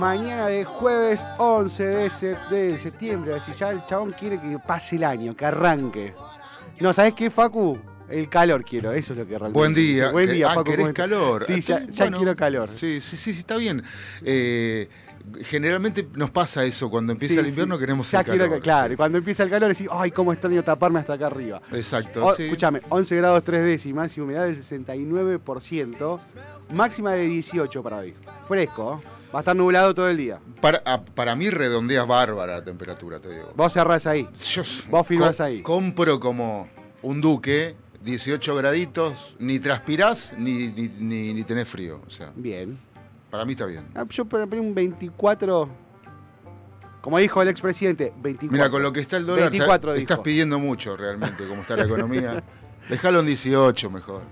Mañana de jueves 11 de, sep- de septiembre. Decir, ya el chabón quiere que pase el año, que arranque. No, ¿sabes qué, Facu? El calor quiero, eso es lo que realmente. Buen día. Buen día, ah, Facu. ¿querés calor? Sí, Ah, ya, sí, ya bueno, quiero calor. Sí, sí, sí, está bien. Eh, generalmente nos pasa eso, cuando empieza Sí, el invierno sí. queremos ya el calor. Claro, sí. y cuando empieza el calor decís, ay, cómo extraño taparme hasta acá arriba. Exacto, O- sí. Escúchame, 11 grados 3 décimas y humedad del 69%, máxima de 18 para hoy. Fresco, ¿eh? Va a estar nublado todo el día. Para, ah, para mí redondeas bárbara la temperatura, te digo. Vos cerrás ahí. Yo Vos firmás co- ahí. Compro como un duque, 18 graditos, ni transpirás ni, ni, ni- ni tenés frío. O sea, Bien. para mí está bien. Ah, Yo para mí un 24, como dijo el expresidente, 24. Mira, con lo que está el dólar, 24 está- estás pidiendo mucho realmente, como está la economía. Dejalo en 18 mejor.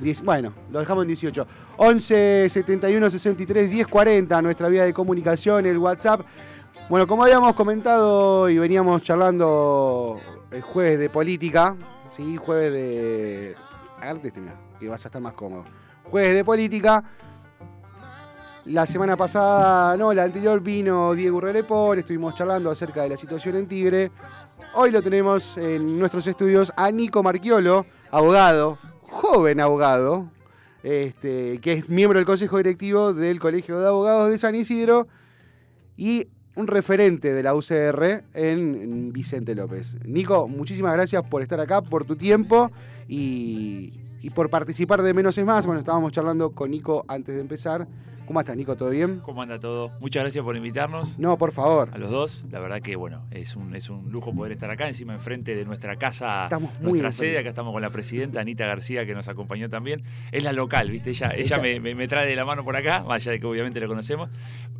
10 bueno, lo dejamos en 18. 11 71 63 10 40, nuestra vía de comunicación, el WhatsApp. Bueno, como habíamos comentado y veníamos charlando el jueves de política, ¿sí? Jueves de. Mira, que vas a estar más cómodo. Jueves de política. La semana pasada, no, la anterior vino Diego Relepón, estuvimos charlando acerca de la situación en Tigre. Hoy lo tenemos en nuestros estudios a Nico Marchiolo, abogado, joven abogado, este, que es miembro del Consejo Directivo del Colegio de Abogados de San Isidro y un referente de la UCR en, en Vicente López. Nico, muchísimas gracias por estar acá, por tu tiempo y, y por participar de Menos es Más. Bueno, estábamos charlando con Nico antes de empezar. ¿Cómo estás, Nico? ¿Todo bien? ¿Cómo anda todo? Muchas gracias por invitarnos No, por favor. a los dos. La verdad que, bueno, es un, es un lujo poder estar acá, encima enfrente de nuestra casa, Estamos muy nuestra enfrente. sede. Acá estamos con la presidenta Anita García, que nos acompañó también. Es la local, ¿viste? Ella, ella, Ella- me, me- me trae de la mano por acá, más allá de que obviamente la conocemos.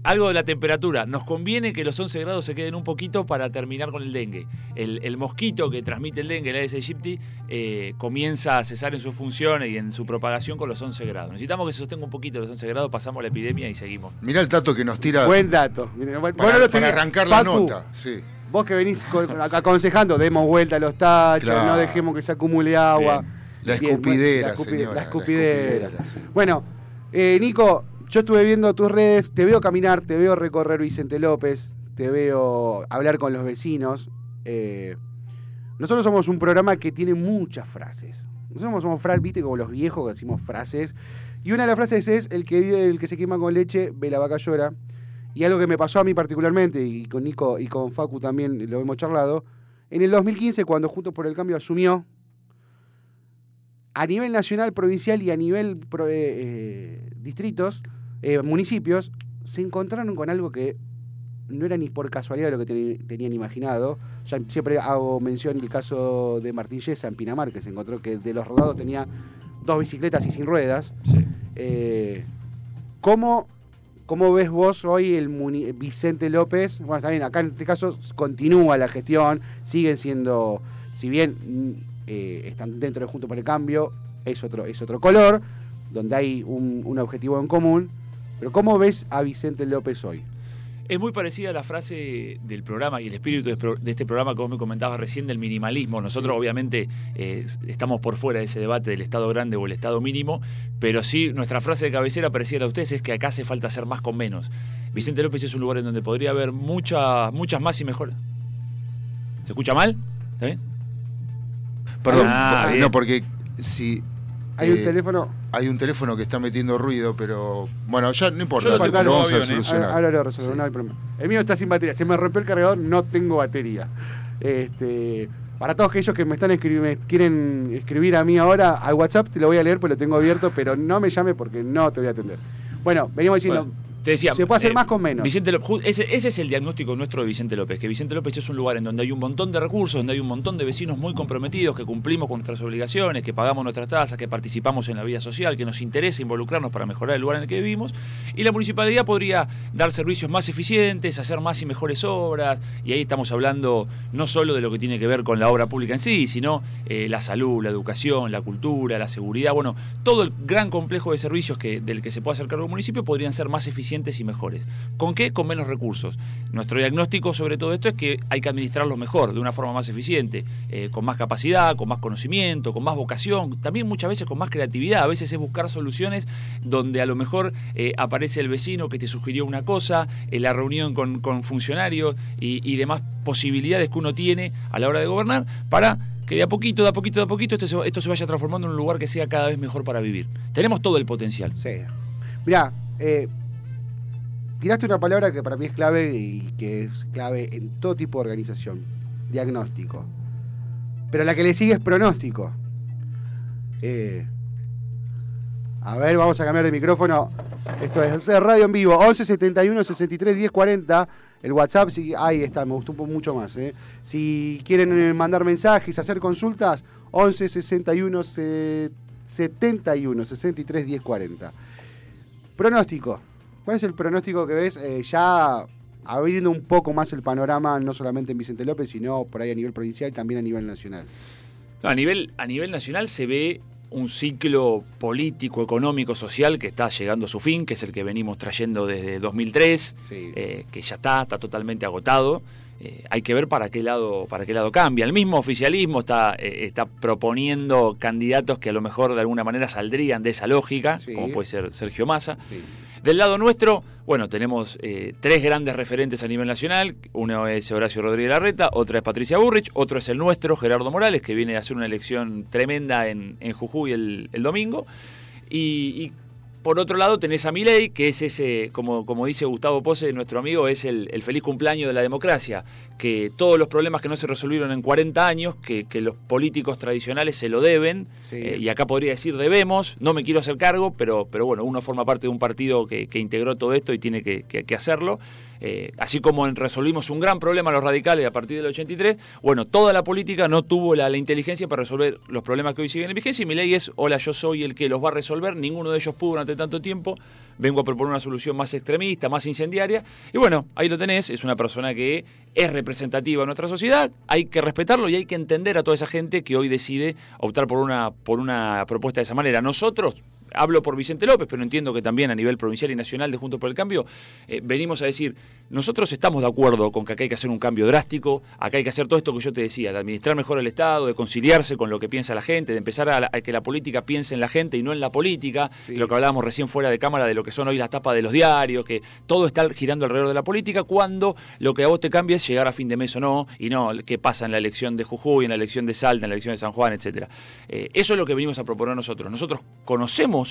Algo de la temperatura. Nos conviene que los 11 grados se queden un poquito para terminar con el dengue. El, el mosquito que transmite el dengue, el Aedes aegypti, eh, comienza a cesar en sus funciones y en su propagación con los 11 grados. Necesitamos que se sostenga un poquito los 11 grados, pasamos la epidemia y seguimos. Mirá el tato que nos tira Buen dato. Para, tenés- arrancar la Facu, nota. Sí. Vos que venís con- con- aconsejando, demos vuelta a los tachos, Claro. no dejemos que se acumule agua. Bien. La Bien, escupidera, la, escupi- señora, la la escupidera. sí. Bueno, eh, Nico, yo estuve viendo tus redes, te veo caminar, te veo recorrer Vicente López, te veo hablar con los vecinos. eh, nosotros somos un programa que tiene muchas frases. Nosotros somos frases, viste, como los viejos que decimos frases. Y una de las frases es, el que, vive- el que se quema con leche, ve la vaca llora. y algo que me pasó a mí particularmente, y con Nico y con Facu también lo hemos charlado, en el 2015, cuando Juntos por el Cambio asumió, a nivel nacional, provincial y a nivel eh, eh, distritos, eh, municipios, se encontraron con algo que no era ni por casualidad lo que tenían imaginado. Ya siempre hago mención del caso de Martín Yesa en Pinamar, que se encontró que de los rodados tenía dos bicicletas y sin ruedas. Sí. Eh, ¿cómo, cómo ves vos hoy el muni- Vicente López? Bueno, también acá en este caso continúa la gestión, siguen siendo, si bien mm, eh, están dentro de Junto por el Cambio, es otro, es otro color, donde hay un, un objetivo en común. Pero ¿cómo ves a Vicente López hoy? Es muy parecida a la frase del programa y el espíritu de este programa que vos me comentabas recién del minimalismo. Nosotros obviamente eh, estamos por fuera de ese debate del Estado grande o el Estado mínimo, pero sí nuestra frase de cabecera parecida a la de ustedes es que acá hace falta hacer más con menos. Vicente López es un lugar en donde podría haber muchas, muchas más y mejores. ¿Se escucha mal? ¿Está bien? Perdón, Ah, bien. no, porque si Hay un Eh, teléfono. hay un teléfono que está metiendo ruido, pero bueno, ya no importa, Yo lo tengo en vamos a avión, ¿eh? solucionar. Ahora, lo resuelvo, Sí. no hay problema. El mío está sin batería, se me rompió el cargador, no tengo batería. Este, para todos aquellos que me están me quieren escribir a mí ahora al WhatsApp, te lo voy a leer, pues lo tengo abierto, pero no me llame porque no te voy a atender. Bueno, veníamos diciendo, Bueno, te decía, se puede hacer eh, más con menos. Vicente López, ese es el diagnóstico nuestro de Vicente López, que Vicente López es un lugar en donde hay un montón de recursos, donde hay un montón de vecinos muy comprometidos, que cumplimos con nuestras obligaciones, que pagamos nuestras tasas, que participamos en la vida social, que nos interesa involucrarnos para mejorar el lugar en el que vivimos, y la municipalidad podría dar servicios más eficientes, hacer más y mejores obras, y ahí estamos hablando no solo de lo que tiene que ver con la obra pública en sí, sino eh, la salud, la educación, la cultura, la seguridad, bueno, todo el gran complejo de servicios que, del que se puede hacer cargo el municipio podrían ser más eficientes y mejores. ¿Con qué? Con menos recursos. Nuestro diagnóstico sobre todo esto es que hay que administrarlos mejor, de una forma más eficiente, eh, con más capacidad, con más conocimiento, con más vocación, también muchas veces con más creatividad. A veces es buscar soluciones donde a lo mejor eh, aparece el vecino que te sugirió una cosa, en la reunión con, funcionarios y, demás posibilidades que uno tiene a la hora de gobernar para que de a poquito, de a poquito, de a poquito esto se, esto se vaya transformando en un lugar que sea cada vez mejor para vivir. Tenemos todo el potencial. Sí. Mirá, eh, tiraste una palabra que para mí es clave y que es clave en todo tipo de organización. Diagnóstico. Pero la que le sigue es pronóstico. Eh, a ver, vamos a cambiar de micrófono. Esto es Radio en vivo, 11 71 63 10 40. El WhatsApp, sí, ahí está, me gustó mucho más. eh. Si quieren eh, mandar mensajes, hacer consultas, 11 61 se- 71 63 10 40. Pronóstico. ¿Cuál es el pronóstico que ves eh, ya abriendo un poco más el panorama, no solamente en Vicente López, sino por ahí a nivel provincial y también a nivel nacional? No, a, nivel, a nivel nacional se ve un ciclo político, económico, social que está llegando a su fin, que es el que venimos trayendo desde 2003, Sí. eh, que ya está, está totalmente agotado. Eh, hay que ver para qué lado para qué lado cambia. El mismo oficialismo está, eh, está proponiendo candidatos que a lo mejor de alguna manera saldrían de esa lógica, Sí. como puede ser Sergio Massa. Sí. Del lado nuestro, bueno, tenemos eh, tres grandes referentes a nivel nacional. Uno es Horacio Rodríguez Larreta, otra es Patricia Burrich, otro es el nuestro, Gerardo Morales, que viene a hacer una elección tremenda en, en Jujuy el, el domingo. Y, y por otro lado tenés a Milei, que es ese, como, como dice Gustavo Pose, nuestro amigo, es el, el feliz cumpleaños de la democracia, que todos los problemas que no se resolvieron en 40 años, que, que los políticos tradicionales se lo deben, Sí. eh, y acá podría decir debemos, no me quiero hacer cargo, pero, pero bueno, uno forma parte de un partido que, que integró todo esto y tiene que, hacerlo. Eh, así como resolvimos un gran problema los radicales a partir del 83, bueno, toda la política no tuvo la, la inteligencia para resolver los problemas que hoy siguen en vigencia y mi ley es, hola, yo soy el que los va a resolver, ninguno de ellos pudo durante tanto tiempo, vengo a proponer una solución más extremista, más incendiaria, y bueno, ahí lo tenés, es una persona que es representativa de nuestra sociedad, hay que respetarlo y hay que entender a toda esa gente que hoy decide optar por una, por una propuesta de esa manera. Nosotros, hablo por Vicente López, pero entiendo que también a nivel provincial y nacional de Juntos por el Cambio, eh, venimos a decir, nosotros estamos de acuerdo con que acá hay que hacer un cambio drástico, acá hay que hacer todo esto que yo te decía, de administrar mejor el Estado, de conciliarse con lo que piensa la gente, de empezar a, la- a que la política piense en la gente y no en la política, Sí. lo que hablábamos recién fuera de cámara de lo que son hoy las tapas de los diarios, que todo está girando alrededor de la política, cuando lo que a vos te cambia es llegar a fin de mes o no, y no qué pasa en la elección de Jujuy, en la elección de Salta, en la elección de San Juan, etcétera. Eh, eso es lo que venimos a proponer nosotros. Nosotros conocemos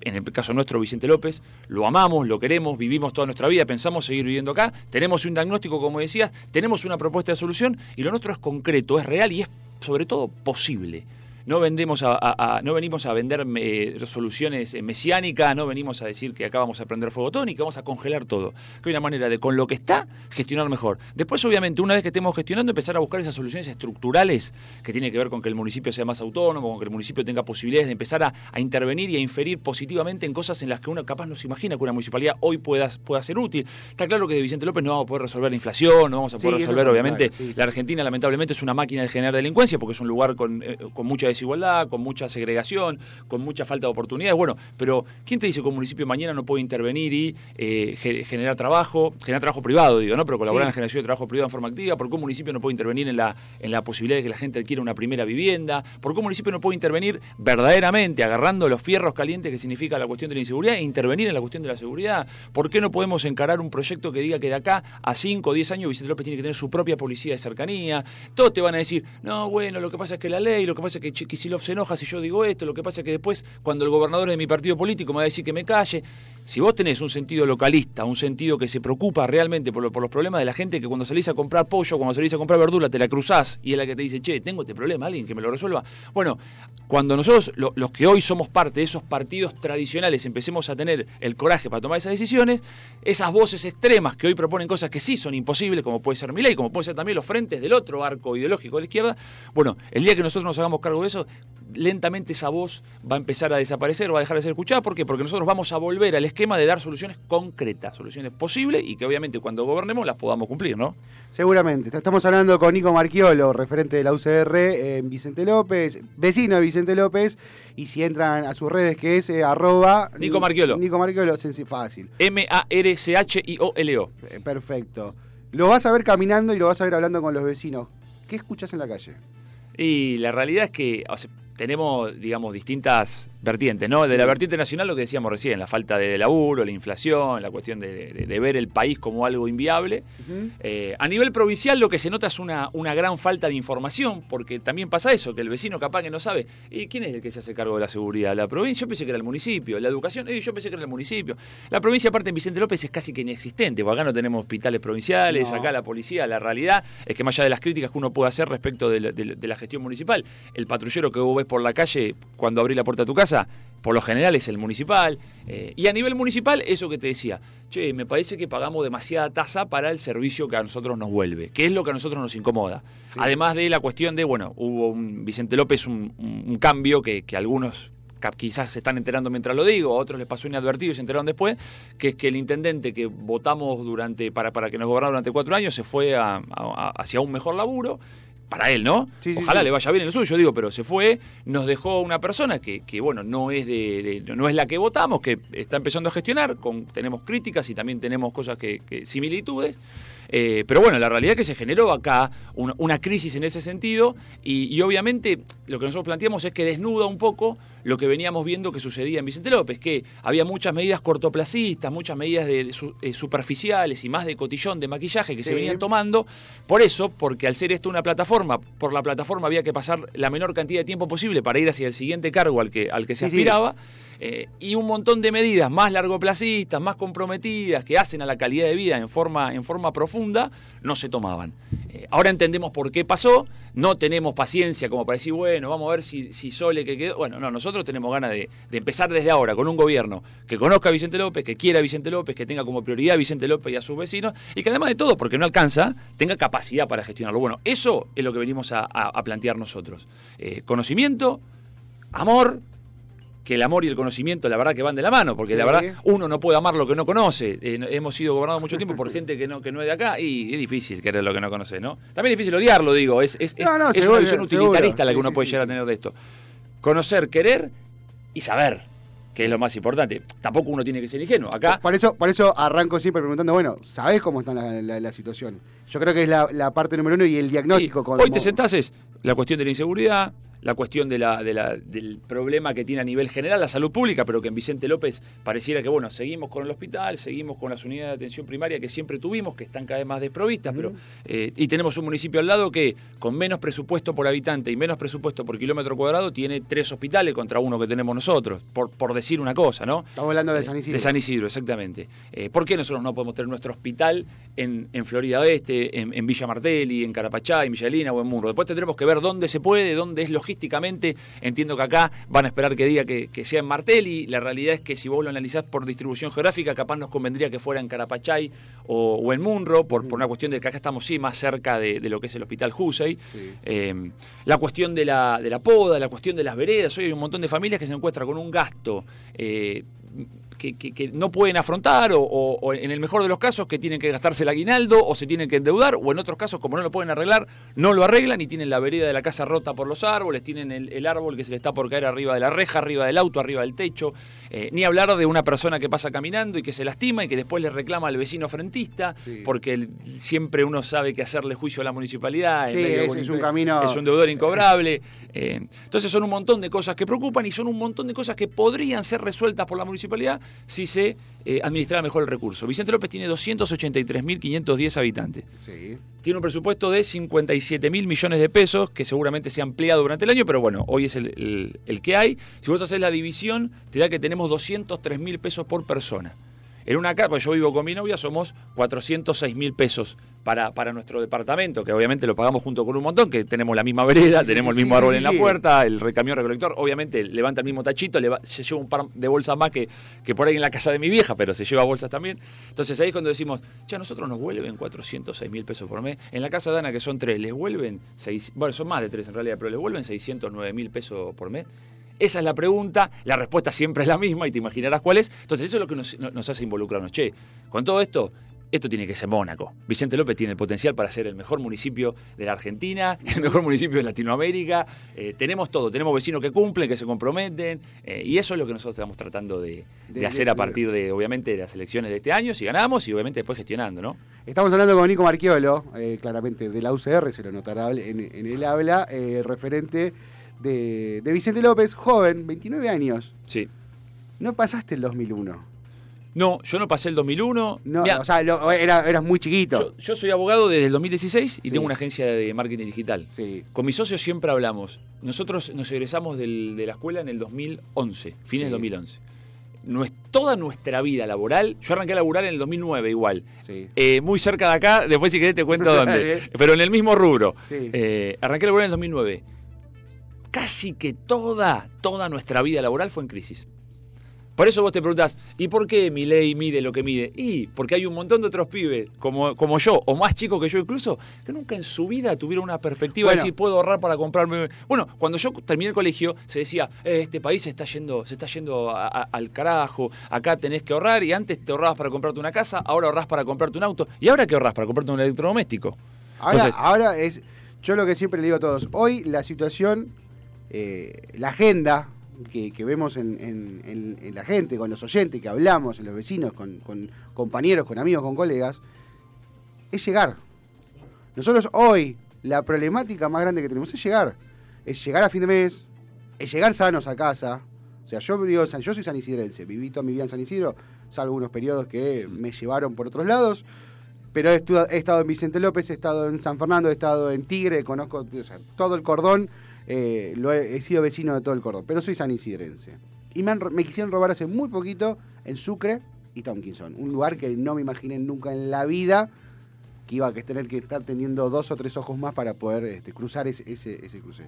en el caso nuestro Vicente López, lo amamos, lo queremos, vivimos toda nuestra vida, pensamos seguir viviendo acá, tenemos un diagnóstico, como decías, tenemos una propuesta de solución y lo nuestro es concreto, es real y es sobre todo posible. No, vendemos a, a- a- no venimos a vender eh, soluciones eh, mesiánicas, no venimos a decir que acá vamos a prender fuego que vamos a congelar todo. Que hay una manera de, con lo que está, gestionar mejor. Después, obviamente, una vez que estemos gestionando, empezar a buscar esas soluciones estructurales que tienen que ver con que el municipio sea más autónomo, con que el municipio tenga posibilidades de empezar a, a intervenir y a inferir positivamente en cosas en las que uno capaz no se imagina que una municipalidad hoy pueda, pueda ser útil. Está claro que de Vicente López no vamos a poder resolver la inflación, no vamos a poder eso resolver, obviamente, claro, sí, sí. la Argentina lamentablemente es una máquina de generar delincuencia porque es un lugar con, eh, con mucha desigualdad, con mucha segregación, con mucha falta de oportunidades. Bueno, pero ¿quién te dice que un municipio mañana no puede intervenir y eh, ge- generar trabajo, generar trabajo privado, digo, ¿no? Pero colaborar Sí. en la generación de trabajo privado en forma activa? ¿Por qué un municipio no puede intervenir en la, en la posibilidad de que la gente adquiera una primera vivienda? ¿Por qué un municipio no puede intervenir verdaderamente agarrando los fierros calientes que significa la cuestión de la inseguridad e intervenir en la cuestión de la seguridad? ¿Por qué no podemos encarar un proyecto que diga que de acá a 5 o 10 años Vicente López tiene que tener su propia policía de cercanía? Todos te van a decir, no, bueno, lo que pasa es que la ley, lo que pasa es que Kicillof se enoja si yo digo esto, lo que pasa es que después, cuando el gobernador de mi partido político me va a decir que me calle, si vos tenés un sentido localista, un sentido que se preocupa realmente por, lo- por los problemas de la gente, que cuando salís a comprar pollo, cuando salís a comprar verdura, te la cruzás y es la que te dice, che, tengo este problema, alguien que me lo resuelva. Bueno, cuando nosotros, lo- los que hoy somos parte de esos partidos tradicionales, empecemos a tener el coraje para tomar esas decisiones, esas voces extremas que hoy proponen cosas que sí son imposibles, como puede ser mi ley, como puede ser también los frentes del otro arco ideológico de la izquierda, bueno, el día que nosotros nos hagamos cargo de eso, lentamente esa voz va a empezar a desaparecer, va a dejar de ser escuchada. ¿Por qué? Porque nosotros vamos a volver al esquema de dar soluciones concretas, soluciones posibles y que obviamente cuando gobernemos las podamos cumplir, ¿no? Seguramente. Estamos hablando con Nico Marchiolo, referente de la UCR en Vicente López, vecino de Vicente López. Y si entran a sus redes, que es eh, arroba... Nico Marchiolo. Nico Marchiolo, senc- fácil. M-A-R-C-H-I-O-L-O. Eh, Perfecto. Lo vas a ver caminando y lo vas a ver hablando con los vecinos. ¿Qué escuchas en la calle? Y la realidad es que o sea, tenemos, digamos, distintas vertientes, ¿no? De la vertiente nacional, lo que decíamos recién, la falta de laburo, la inflación, la cuestión de, de- de ver el país como algo inviable. Eh, a nivel provincial lo que se nota es una, una gran falta de información, porque también pasa eso, que el vecino capaz que no sabe, ¿y quién es el que se hace cargo de la seguridad? ¿La provincia? Yo pensé que era el municipio. ¿La educación? Eh, yo pensé que era el municipio. La provincia, aparte en Vicente López, es casi que inexistente, porque acá no tenemos hospitales provinciales, No. acá la policía, la realidad es que más allá de las críticas que uno puede hacer respecto la- de la gestión municipal, el patrullero que vos ves por la calle cuando abrís la puerta de tu casa, por lo general es el municipal. Eh, y a nivel municipal, eso que te decía, che, me parece que pagamos demasiada tasa para el servicio que a nosotros nos vuelve, que es lo que a nosotros nos incomoda. Además de la cuestión de, bueno, hubo un Vicente López un, un- un cambio que, que algunos quizás se están enterando mientras lo digo, a otros les pasó inadvertido y se enteraron después, que es que el intendente que votamos durante para, para que nos gobernara durante cuatro años se fue a- a- hacia un mejor laburo. Para él, ¿no? Sí, Ojalá sí. le vaya bien en el suyo, digo, pero se fue, nos dejó una persona que, que, bueno, no es de, de- no es la que votamos, que está empezando a gestionar, con, tenemos críticas y también tenemos cosas que, que- similitudes. Eh, pero bueno, la realidad es que se generó acá una, una crisis en ese sentido y, y obviamente lo que nosotros planteamos es que desnuda un poco lo que veníamos viendo que sucedía en Vicente López, que había muchas medidas cortoplacistas, muchas medidas de, de su- eh, superficiales y más de cotillón, de maquillaje que se venían tomando. Por eso, porque al ser esto una plataforma, por la plataforma había que pasar la menor cantidad de tiempo posible para ir hacia el siguiente cargo al que, al que se Sí, sí. aspiraba. eh, y un montón de medidas más largoplacistas, más comprometidas, que hacen a la calidad de vida en forma, en forma profunda, no se tomaban. Eh, ahora entendemos por qué pasó, no tenemos paciencia como para decir, bueno, vamos a ver si, si Sole que quedó. Bueno, no, nosotros tenemos ganas de, empezar desde ahora con un gobierno que conozca a Vicente López, que quiera a Vicente López, que tenga como prioridad a Vicente López y a sus vecinos, y que además de todo, porque no alcanza, tenga capacidad para gestionarlo. Bueno, eso es lo que venimos a plantear nosotros. Eh, conocimiento, amor, que el amor y el conocimiento la verdad que van de la mano, porque la verdad uno no puede amar lo que no conoce. Eh, hemos sido gobernados mucho tiempo por gente que no, que no es de acá y es difícil querer lo que no conoce, ¿no? También es difícil odiarlo, digo, es, es, es- No, no, es una visión utilitarista seguro. la que Sí, uno sí, puede llegar a tener de esto. Conocer, querer y saber, que es lo más importante. Tampoco uno tiene que ser ingenuo. Acá Por eso, por eso arranco siempre preguntando, bueno, ¿sabés cómo está la, la- la situación? Yo creo que es la, la parte número uno y el diagnóstico. Con- Hoy te sentás es la cuestión de la inseguridad, la cuestión de la, de la- del problema que tiene a nivel general la salud pública, pero que en Vicente López pareciera que, bueno, seguimos con el hospital, seguimos con las unidades de atención primaria que siempre tuvimos, que están cada vez más desprovistas, pero eh, y tenemos un municipio al lado que con menos presupuesto por habitante y menos presupuesto por kilómetro cuadrado tiene tres hospitales contra uno que tenemos nosotros, por, por decir una cosa, ¿no? Estamos hablando de Eh, San Isidro. De San Isidro, exactamente. Eh, ¿Por qué nosotros no podemos tener nuestro hospital en, en Florida Oeste, en, en Villa Martelli, en Carapachá, en Villa Elena o en Murro? Después tendremos que ver dónde se puede, dónde es logísticamente. Entiendo que acá van a esperar que diga que, que sea en Martelli. La realidad es que si vos lo analizás por distribución geográfica, capaz nos convendría que fuera en Carapachay o, o en Munro, por, por una cuestión de que acá estamos sí más cerca de, de lo que es el Hospital Husey. Sí. Eh, la cuestión de la, de la poda, la cuestión de las veredas. Hoy hay un montón de familias que se encuentran con un gasto eh, que, que- que no pueden afrontar, o, o- o en el mejor de los casos, que tienen que gastarse el aguinaldo, o se tienen que endeudar, o en otros casos, como no lo pueden arreglar, no lo arreglan y tienen la vereda de la casa rota por los árboles, tienen el, el árbol que se le está por caer arriba de la reja, arriba del auto, arriba del techo. Eh, ni hablar de una persona que pasa caminando y que se lastima y que después le reclama al vecino frentista, Sí. porque el- siempre uno sabe que hacerle juicio a la municipalidad. Sí, es- un camino- Es un deudor incobrable. Eh, entonces son un montón de cosas que preocupan y son un montón de cosas que podrían ser resueltas por la municipalidad si se eh, administrara mejor el recurso. Vicente López tiene 283.510 habitantes. Sí. Tiene un presupuesto de 57 mil millones de pesos, que seguramente se ha ampliado durante el año, pero bueno, hoy es el, el- el que hay. Si vos haces la división, te da que tenemos 203 mil pesos por persona. En una casa, yo vivo con mi novia, somos 406 mil pesos para, para nuestro departamento, que obviamente lo pagamos junto con un montón, que tenemos la misma vereda, Sí, tenemos sí, el mismo sí, árbol en la puerta, el recamión recolector, obviamente levanta el mismo tachito, le va- se lleva un par de bolsas más que, que por ahí en la casa de mi vieja, pero se lleva bolsas también. Entonces ahí es cuando decimos, ya nosotros nos vuelven 406 mil pesos por mes. En la casa de Ana, que son tres, les vuelven, seis, bueno, son más de tres en realidad, pero les vuelven 609 mil pesos por mes. Esa es la pregunta, la respuesta siempre es la misma y te imaginarás cuál es. Entonces eso es lo que nos, nos hace involucrarnos. Che, con todo esto, esto tiene que ser Mónaco. Vicente López tiene el potencial para ser el mejor municipio de la Argentina, el mejor municipio de Latinoamérica. Eh, tenemos todo, tenemos vecinos que cumplen, que se comprometen, eh, y eso es lo que nosotros estamos tratando de, de De- hacer de- a partir de, obviamente, de las elecciones de este año, si ganamos, y obviamente después gestionando, ¿no? Estamos hablando con Nico Marchiolo, eh, claramente de la UCR, se lo notará en, en el habla, eh, referente de, de Vicente López, joven, 29 años. Sí. No pasaste el 2001. No, yo no pasé el 2001. No, Mirá, o sea, lo- era, eras muy chiquito. yo, yo soy abogado desde el 2016 y Sí. tengo una agencia de marketing digital. sí. Con mis socios siempre hablamos. Nosotros nos egresamos del- de la escuela en el 2011, fines Sí. del 2011. Nues- toda nuestra vida laboral, yo arranqué a laburar en el 2009 igual, Sí. Eh, muy cerca de acá, después si querés te cuento dónde, pero en el mismo rubro. Sí. Eh, arranqué a laburar en el 2009. Casi que toda, toda nuestra vida laboral fue en crisis. Por eso vos te preguntás, ¿y por qué mi ley mide lo que mide? Y porque hay un montón de otros pibes, como, como yo, o más chicos que yo incluso, que nunca en su vida tuvieron una perspectiva Bueno. de decir, puedo ahorrar para comprarme... Bueno, cuando yo terminé el colegio, se decía, "Eh, este país se está yendo, se está yendo a- a- al carajo, acá tenés que ahorrar, y antes te ahorrabas para comprarte una casa, ahora ahorrás para comprarte un auto, y ahora qué ahorrás para comprarte un electrodoméstico. Ahora, Entonces- ahora es, yo lo que siempre le digo a todos, hoy la situación, eh, la agenda que, vemos en, la gente, con los oyentes, que hablamos, en los vecinos, con, compañeros, con amigos, con colegas, es llegar. Nosotros hoy, la problemática más grande que tenemos es llegar. Es llegar a fin de mes, es llegar sanos a casa. O sea, yo, San- yo soy sanisidrense, viví toda mi vida en San Isidro, salvo unos periodos que me llevaron por otros lados. Pero he, estado en Vicente López, he estado en San Fernando, he estado en Tigre, conozco todo el cordón, eh, lo he, he sido vecino de todo el cordón, pero soy sanisidrense. Y me, han ro- me quisieron robar hace muy poquito en Sucre y Tompkinson, un lugar que no me imaginé nunca en la vida que iba a tener que estar teniendo dos o tres ojos más para poder este, cruzar ese, ese, ese cruce.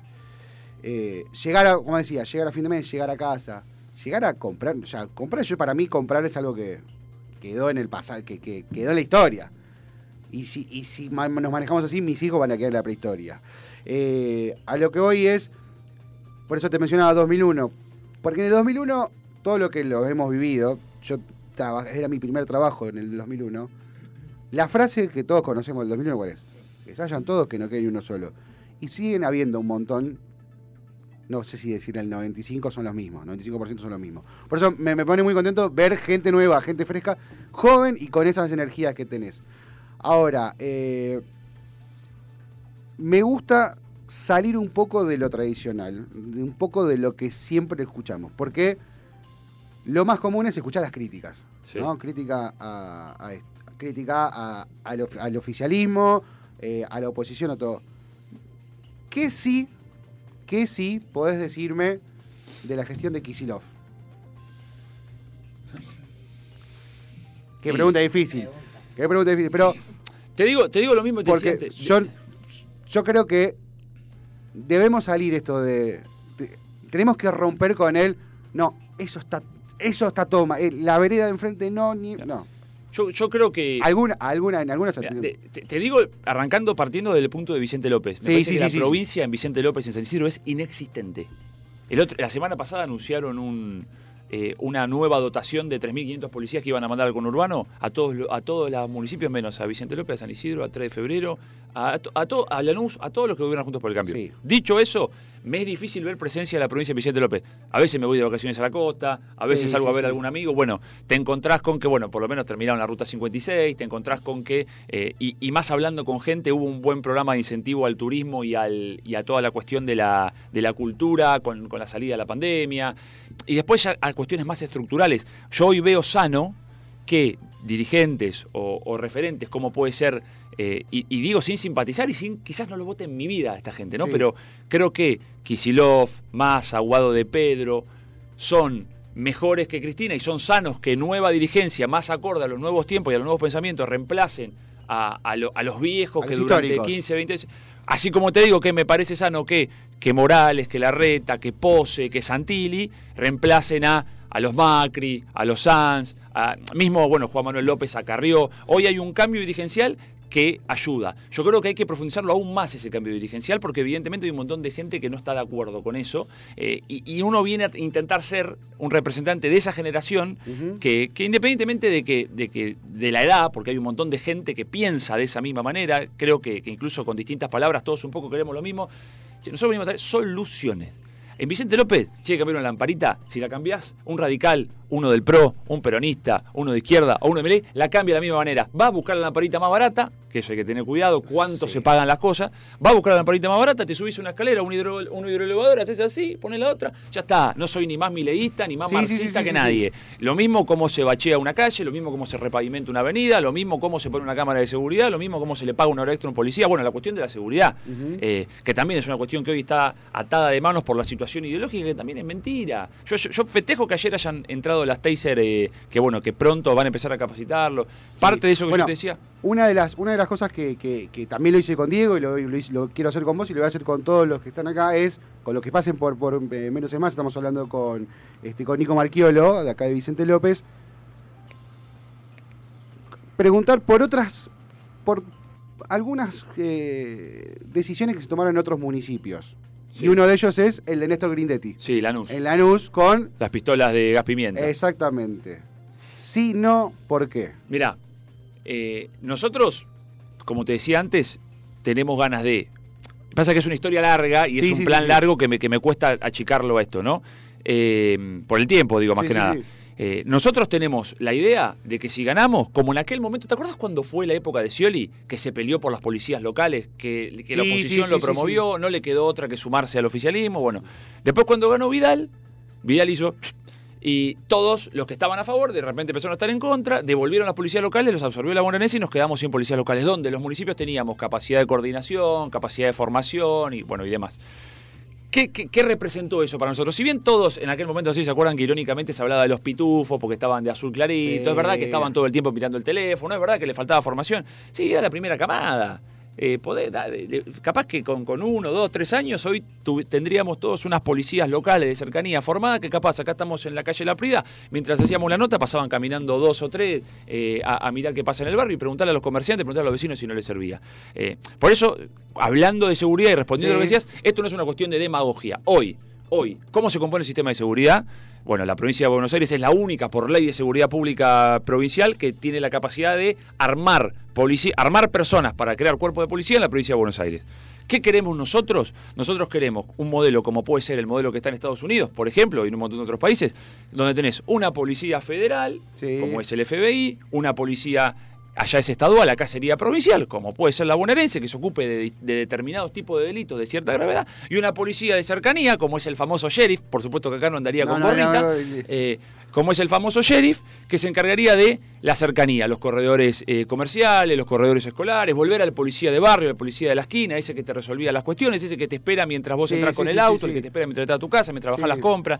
Eh, llegar a, como decía, llegar a fin de mes, llegar a casa, llegar a comprar, o sea, comprar, yo para mí comprar es algo que quedó en el pasado, que, que quedó en la historia. Y si, y si ma- nos manejamos así, mis hijos van a quedar en la prehistoria. Eh, a lo que hoy es, por eso te mencionaba 2001, porque en el 2001, todo lo que lo hemos vivido, yo era mi primer trabajo en el 2001, la frase que todos conocemos del 2001, ¿cuál es? Que se vayan todos, que no quede uno solo. Y siguen habiendo un montón, no sé si decir el 95 son los mismos, 95% son los mismos. Por eso me, me pone muy contento ver gente nueva, gente fresca, joven y con esas energías que tenés. Ahora, eh, me gusta salir un poco de lo tradicional, de un poco de lo que siempre escuchamos. Porque lo más común es escuchar las críticas. Sí. ¿no? Crítica, a, crítica a- al, of- al oficialismo, eh, a la oposición, a todo. ¿Qué sí, qué sí podés decirme de la gestión de Kisilov? Qué Sí. pregunta difícil. Qué pregunta difícil. Pero Te digo, te digo lo mismo que te decía porque antes. yo, yo creo que debemos salir esto de, de- Tenemos que romper con él. No, eso está. Eso está toma. La vereda de enfrente no, ni. No. Yo, yo creo que. Alguna, alguna, en algunas Mira, te, digo, arrancando, partiendo del punto de Vicente López. Me Sí, parece sí, que sí, la provincia en Vicente López, en San Isidro, es inexistente. El otro- la semana pasada anunciaron un, eh, una nueva dotación de 3.500 policías que iban a mandar al conurbano a todos, a todos los municipios, menos a Vicente López, a San Isidro, a 3 de febrero, a, a, to- a Lanús, a todos los que gobiernan juntos por el cambio. Sí. Dicho eso, me es difícil ver presencia de la provincia de Vicente López. A veces me voy de vacaciones a la costa, a veces Sí, salgo sí, a ver a algún amigo. Bueno, te encontrás con que, bueno, por lo menos terminaron la ruta 56, te encontrás con que, eh, y, y más hablando con gente, hubo un buen programa de incentivo al turismo y, al, y a toda la cuestión de la, de la cultura con, con la salida de la pandemia. Y después ya a cuestiones más estructurales. Yo hoy veo sano que dirigentes o, o referentes, como puede ser, eh, y, y digo sin simpatizar y sin quizás no lo vote en mi vida esta gente, ¿no? Sí. Pero creo que Kisilov, Massa, Aguado de Pedro son mejores que Cristina y son sanos que nueva dirigencia, más acorde a los nuevos tiempos y a los nuevos pensamientos, reemplacen a, a lo- a los viejos A que los durante históricos. 15, 20 años- Así como te digo que me parece sano que, que Morales, que Larreta, que Pose, que Santilli reemplacen a, a los Macri, a los Sanz, a, mismo bueno, Juan Manuel López a Carrió. Hoy hay un cambio dirigencial que ayuda. Yo creo que hay que profundizarlo aún más ese cambio dirigencial porque evidentemente hay un montón de gente que no está de acuerdo con eso eh, y, y uno viene a intentar ser un representante de esa generación que, que independientemente de que, de que de la edad, porque hay un montón de gente que piensa de esa misma manera, creo que, que incluso con distintas palabras todos un poco queremos lo mismo, nosotros venimos a traer soluciones. En Vicente López, si hay que cambiar una lamparita, si la cambiás, un radical, uno del PRO, un peronista, uno de izquierda o uno de Melé, la cambia de la misma manera. Va a buscar la lamparita más barata, que eso hay que tener cuidado, cuánto Sí. se pagan las cosas. Va a buscar la lamparita más barata, te subís una escalera, un, hidro, un hidroelevador, haces así, pones la otra, ya está. No soy ni más mileísta ni más Sí, marxista sí, que nadie. Lo mismo cómo se bachea una calle, lo mismo cómo se repavimenta una avenida, lo mismo cómo se pone una cámara de seguridad, lo mismo cómo se le paga una hora extra a un policía. Bueno, la cuestión de la seguridad, eh, que también es una cuestión que hoy está atada de manos por la situación ideológica, que también es mentira. Yo, yo, yo festejo que ayer hayan entrado las Taser, eh, que bueno, que pronto van a empezar a capacitarlo. Parte de eso que Bueno, yo te decía. Una de las, una de las cosas que, que- que también lo hice con Diego y lo, lo hice- lo quiero hacer con vos y lo voy a hacer con todos los que están acá es, con los que pasen por, por eh, Menos es Más, estamos hablando con, este, con Nico Marchiolo, de acá de Vicente López, preguntar por otras, por algunas eh, decisiones que se tomaron en otros municipios. Sí. Y uno de ellos es el de Néstor Grindetti, Sí, Lanús. en Lanús con... Las pistolas de gas pimienta. Exactamente. Sí, no, ¿por qué? Mirá, eh, nosotros, como te decía antes, tenemos ganas de. Pasa que es una historia larga y Sí, es un sí, plan sí, largo que me, que me cuesta achicarlo a esto, ¿no? Eh, por el tiempo, digo, más que nada. Eh, nosotros tenemos la idea de que si ganamos, como en aquel momento, ¿te acuerdas cuando fue la época de Scioli, que se peleó por las policías locales, que, que la oposición sí, lo sí, promovió, no le quedó otra que sumarse al oficialismo? Bueno, después cuando ganó Vidal, Vidal hizo... Y todos los que estaban a favor, de repente empezaron a estar en contra, devolvieron las policías locales, los absorbió la bonaerense y nos quedamos sin policías locales, donde los municipios teníamos capacidad de coordinación, capacidad de formación y bueno y demás. ¿Qué, qué, qué representó eso para nosotros? Si bien todos en aquel momento, así se acuerdan que irónicamente se hablaba de los pitufos porque estaban de azul clarito, Sí. es verdad que estaban todo el tiempo mirando el teléfono, es verdad que le faltaba formación. Sí, era la primera camada. Eh, poder, capaz que con, con uno, dos, tres años hoy tu- tendríamos todos unas policías locales de cercanía formadas que capaz acá estamos en la calle La Prida, mientras hacíamos la nota pasaban caminando dos o tres eh, a, a mirar qué pasa en el barrio y preguntarle a los comerciantes, preguntarle a los vecinos si no les servía. Eh, por eso, hablando de seguridad y respondiendo a lo que decías, esto no es una cuestión de demagogia. Hoy, hoy, ¿cómo se compone el sistema de seguridad? Bueno, la provincia de Buenos Aires es la única por ley de seguridad pública provincial que tiene la capacidad de armar policía, armar personas para crear cuerpos de policía en la provincia de Buenos Aires. ¿Qué queremos nosotros? Nosotros queremos un modelo como puede ser el modelo que está en Estados Unidos, por ejemplo, y en un montón de otros países, donde tenés una policía federal, Sí. como es el FBI, una policía allá es estadual, acá sería provincial, como puede ser la bonaerense, que se ocupe de, de determinados tipos de delitos de cierta gravedad, y una policía de cercanía, como es el famoso sheriff, por supuesto que acá no andaría No, con no, eh, como es el famoso sheriff, que se encargaría de la cercanía, los corredores eh, comerciales, los corredores escolares, volver al policía de barrio, al policía de la esquina, ese que te resolvía las cuestiones, ese que te espera mientras vos Sí, entras sí, con sí, el auto, el que te espera mientras estás a tu casa, mientras bajás las compras.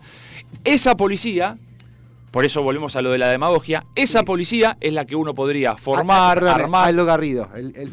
Esa policía, por eso volvemos a lo de la demagogia, esa policía es la que uno podría formar, armar. Aldo Garrido. El,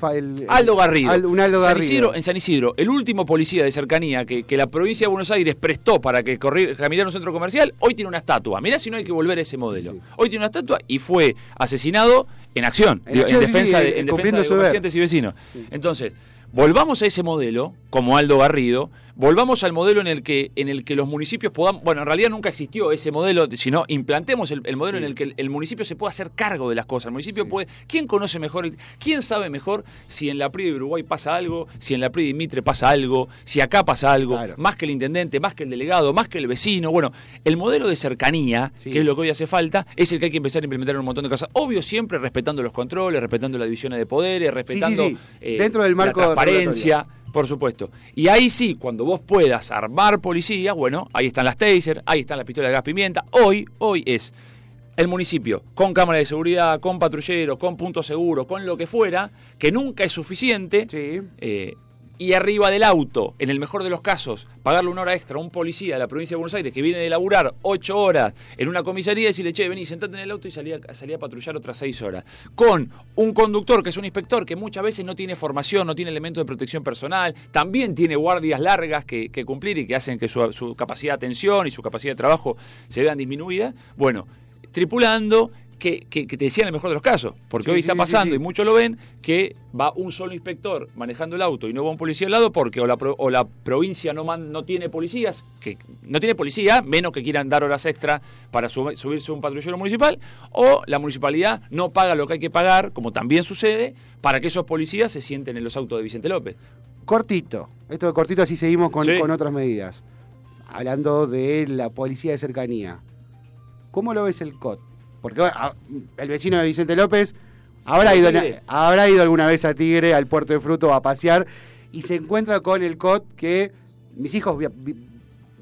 Aldo Garrido. Al- un Aldo San Garrido. Isidro- en San Isidro, el último policía de cercanía que, que la provincia de Buenos Aires prestó para que caminara un centro comercial, hoy tiene una estatua. Mirá si no hay que volver a ese modelo. Sí. Hoy tiene una estatua y fue asesinado en acción, En digo, en, acción, sí, defensa, sí, de, eh, en defensa cumpliendo de su deber. comerciantes y vecinos. Entonces, volvamos a ese modelo, como Aldo Garrido, volvamos al modelo en el que, en el que los municipios podamos, bueno, en realidad nunca existió ese modelo, sino implantemos el, el modelo en el que el, el municipio se pueda hacer cargo de las cosas. El municipio puede, ¿quién conoce mejor, el- quién sabe mejor si en la PRI de Uruguay pasa algo, si en la PRI de Mitre pasa algo, si acá pasa algo, Claro. más que el intendente, más que el delegado, más que el vecino? Bueno, el modelo de cercanía, Sí. que es lo que hoy hace falta, es el que hay que empezar a implementar en un montón de cosas. Obvio, siempre respetando los controles, respetando las divisiones de poderes, respetando sí. eh, Dentro del marco la transparencia. Por supuesto. Y ahí sí, cuando vos puedas armar policía, bueno, ahí están las taser, ahí están las pistolas de gas pimienta. Hoy, hoy es el municipio con cámara de seguridad, con patrulleros, con puntos seguros, con lo que fuera, que nunca es suficiente. Sí. eh, y arriba del auto, en el mejor de los casos, pagarle una hora extra a un policía de la provincia de Buenos Aires que viene de laburar ocho horas en una comisaría y decirle, che, vení, sentate en el auto y salí a, a patrullar otras seis horas. Con un conductor que es un inspector que muchas veces no tiene formación, no tiene elementos de protección personal, también tiene guardias largas que, cumplir y que hacen que su capacidad de atención y su capacidad de trabajo se vean disminuidas. Bueno, tripulando que, que- que te decían el mejor de los casos, porque Sí, hoy está pasando sí. y muchos lo ven, que va un solo inspector manejando el auto y no va un policía al lado porque o la, pro- o la provincia no, man- no tiene policías, que no tiene policía, menos que quieran dar horas extra para sub- subirse un patrullero municipal, o la municipalidad no paga lo que hay que pagar, como también sucede, para que esos policías se sienten en los autos de Vicente López. Cortito. Esto de cortito así seguimos con, con otras medidas. Hablando de la policía de cercanía. ¿Cómo lo ves el COT? Porque a- el vecino de Vicente López habrá ¿El ido, habrá ido alguna vez a Tigre, al puerto de fruto, a pasear y se encuentra con el COT que mis hijos,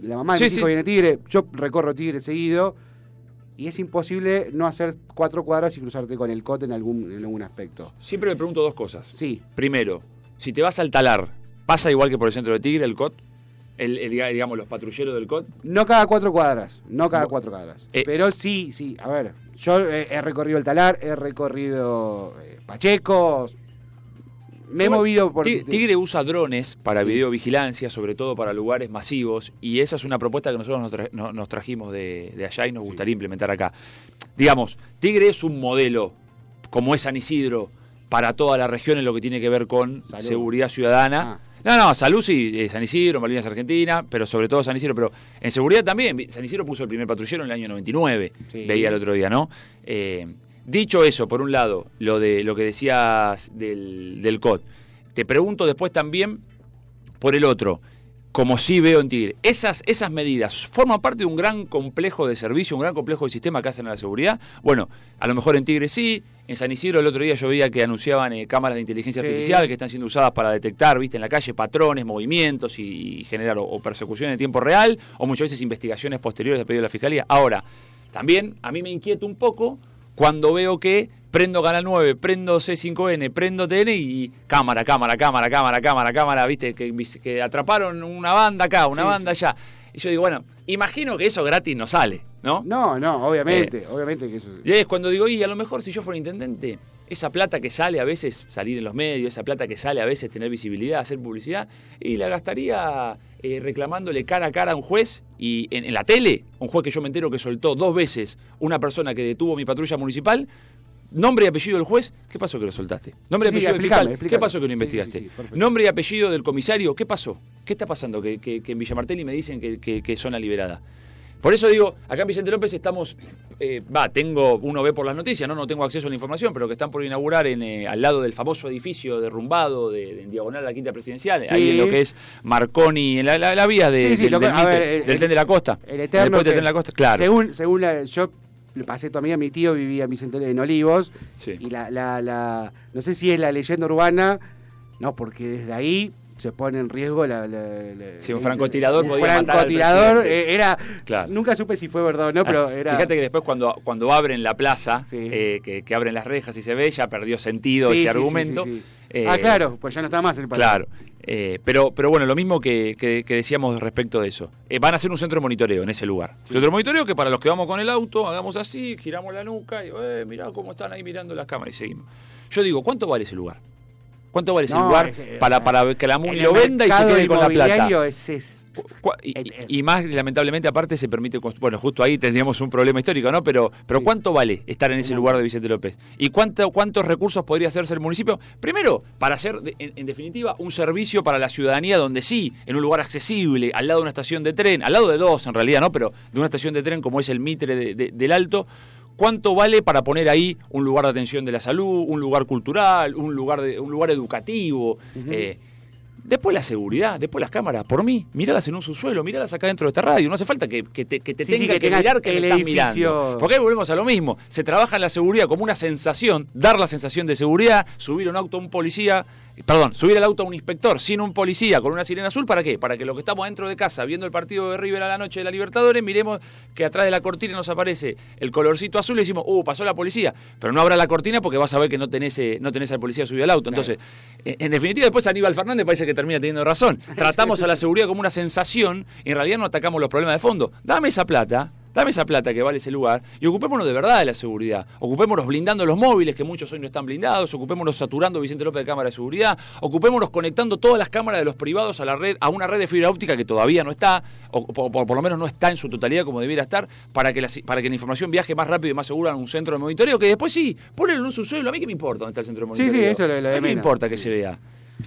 la mamá de Sí, mis sí. hijos viene a Tigre, yo recorro Tigre seguido y es imposible no hacer cuatro cuadras y cruzarte con el COT en algún, en algún aspecto. Siempre me pregunto dos cosas. Sí, Primero, si te vas al talar, ¿pasa igual que por el centro de Tigre, el COT? El, el, digamos, los patrulleros del COT. No cada cuatro cuadras, no cada cuatro cuadras. Eh. Pero sí, sí, a ver, yo eh, he recorrido el Talar, he recorrido eh, Pacheco, me he movido por... Ti- Tigre usa drones para videovigilancia, sobre todo para lugares masivos, y esa es una propuesta que nosotros nos, tra- no- nos trajimos de, de allá y nos gustaría implementar acá. Digamos, Tigre es un modelo, como es San Isidro, para toda la región en lo que tiene que ver con Salud. seguridad ciudadana. Ah. No, no, salud sí, eh, San Isidro, Malvinas Argentina, pero sobre todo San Isidro, pero en seguridad también. San Isidro puso el primer patrullero en el año 99, Sí. veía el otro día, ¿no? Eh, dicho eso, por un lado, lo de lo que decías del, del COD, te pregunto después también por el otro, como sí veo en Tigre, esas, esas medidas forman parte de un gran complejo de servicio, un gran complejo de sistema que hacen a la seguridad. Bueno, a lo mejor en Tigre sí, en San Isidro el otro día yo veía que anunciaban eh, cámaras de inteligencia Sí. artificial que están siendo usadas para detectar, viste, en la calle patrones, movimientos y, y generar o, o persecución en tiempo real o muchas veces investigaciones posteriores a pedido de la fiscalía. Ahora, también a mí me inquieta un poco cuando veo que prendo Canal 9, prendo C5N, prendo TN y cámara, cámara, cámara, cámara, cámara, cámara, viste, que, que atraparon una banda acá, una Sí, banda allá. Y yo digo, bueno, imagino que eso gratis no sale, ¿no? No, no, obviamente, Eh. obviamente que eso... Y es cuando digo, y a lo mejor si yo fuera intendente, esa plata que sale a veces salir en los medios, esa plata que sale a veces tener visibilidad, hacer publicidad, y la gastaría eh, reclamándole cara a cara a un juez y en, en la tele, un juez que yo me entero que soltó dos veces una persona que detuvo mi patrulla municipal. Nombre y apellido del juez, ¿qué pasó que lo soltaste? Nombre y Sí, apellido del explícame, fiscal, ¿qué pasó que lo investigaste? sí, sí, perfecto. Nombre y apellido del comisario, ¿qué pasó? ¿Qué está pasando que, que- que en Villa Martelli me dicen que, que, que zona liberada? Por eso digo, acá en Vicente López estamos, eh, va, tengo, uno ve por las noticias, no, no tengo acceso a la información, pero que están por inaugurar en, eh, al lado del famoso edificio derrumbado de, de- en diagonal a la Quinta Presidencial, ahí en lo que es Marconi, en la, la- la vía de, Sí, sí, del, que- del a ver, Mitre, el- del tren de la costa. El eterno... Después del tren de la costa, claro. Según, según la- yo le pasé toda mi vida, mi tío vivía en Olivos, Sí. y la, la, la, no sé si es la leyenda urbana, no, porque desde ahí se pone en riesgo la... la- la- Sí, un francotirador un francotirador, eh, era... Claro. Nunca supe si fue verdad o no, pero Ah, era... Fíjate que después cuando, cuando abren la plaza, Sí. eh, que, que abren las rejas y se ve, ya perdió sentido Sí, ese argumento. sí, sí, sí. Eh, ah, claro, pues ya no está más el partido. Claro. Eh, pero, pero bueno, lo mismo que, que- que decíamos respecto de eso. Eh, van a hacer un centro de monitoreo en ese lugar. Centro de monitoreo que para los que vamos con el auto, hagamos así, giramos la nuca y eh, mirá cómo están ahí mirando las cámaras y seguimos. Yo digo, ¿cuánto vale ese lugar? ¿Cuánto vale ese No, lugar es, eh, para, para que la MUNI lo venda y se quede con la plata? es- es- Y, Eh, eh. y más, lamentablemente, aparte se permite, bueno, justo ahí tendríamos un problema histórico, ¿no? Pero, pero Sí. ¿cuánto vale estar en ese lugar de Vicente López? ¿Y cuánto, cuántos recursos podría hacerse el municipio? Primero, para hacer, en, en definitiva, un servicio para la ciudadanía donde sí, en un lugar accesible, al lado de una estación de tren, al lado de dos en realidad, ¿no? Pero de una estación de tren como es el Mitre de- de- del Alto, ¿Cuánto vale para poner ahí un lugar de atención de la salud, un lugar cultural, un lugar, de, un lugar educativo? Eh, Después la seguridad, después las cámaras. Por mí, míralas en un subsuelo, míralas acá dentro de esta radio. No hace falta que, que te, que te Sí, sí, tenga que que, mirar que me el estás edificio. mirando. Porque ahí volvemos a lo mismo. Se trabaja en la seguridad como una sensación, dar la sensación de seguridad, subir un auto a un policía, perdón, subir el auto a un inspector sin un policía con una sirena azul, ¿para qué? Para que los que estamos dentro de casa viendo el partido de River a la noche de la Libertadores, miremos que atrás de la cortina nos aparece el colorcito azul y decimos, uh, pasó la policía. Pero no abra la cortina porque vas a ver que no tenés, eh, no tenés al policía subido al auto. Entonces, en, en definitiva, después Aníbal Fernández parece que termina teniendo razón. Tratamos a la seguridad como una sensación y en realidad no atacamos los problemas de fondo. Dame esa plata. Dame esa plata que vale ese lugar y ocupémonos de verdad de la seguridad. Ocupémonos blindando los móviles, que muchos hoy no están blindados. Ocupémonos saturando Vicente López de cámara de seguridad. Ocupémonos conectando todas las cámaras de los privados a la red, a una red de fibra óptica que todavía no está, o por, por- por lo menos no está en su totalidad como debiera estar, para que, la, para que la información viaje más rápido y más segura a un centro de monitoreo. Que después sí, ponelo en un subsuelo. A mí que me importa dónde está el centro de Sí, sí, monitoreo. eso es lo- lo de A mí me importa que se vea.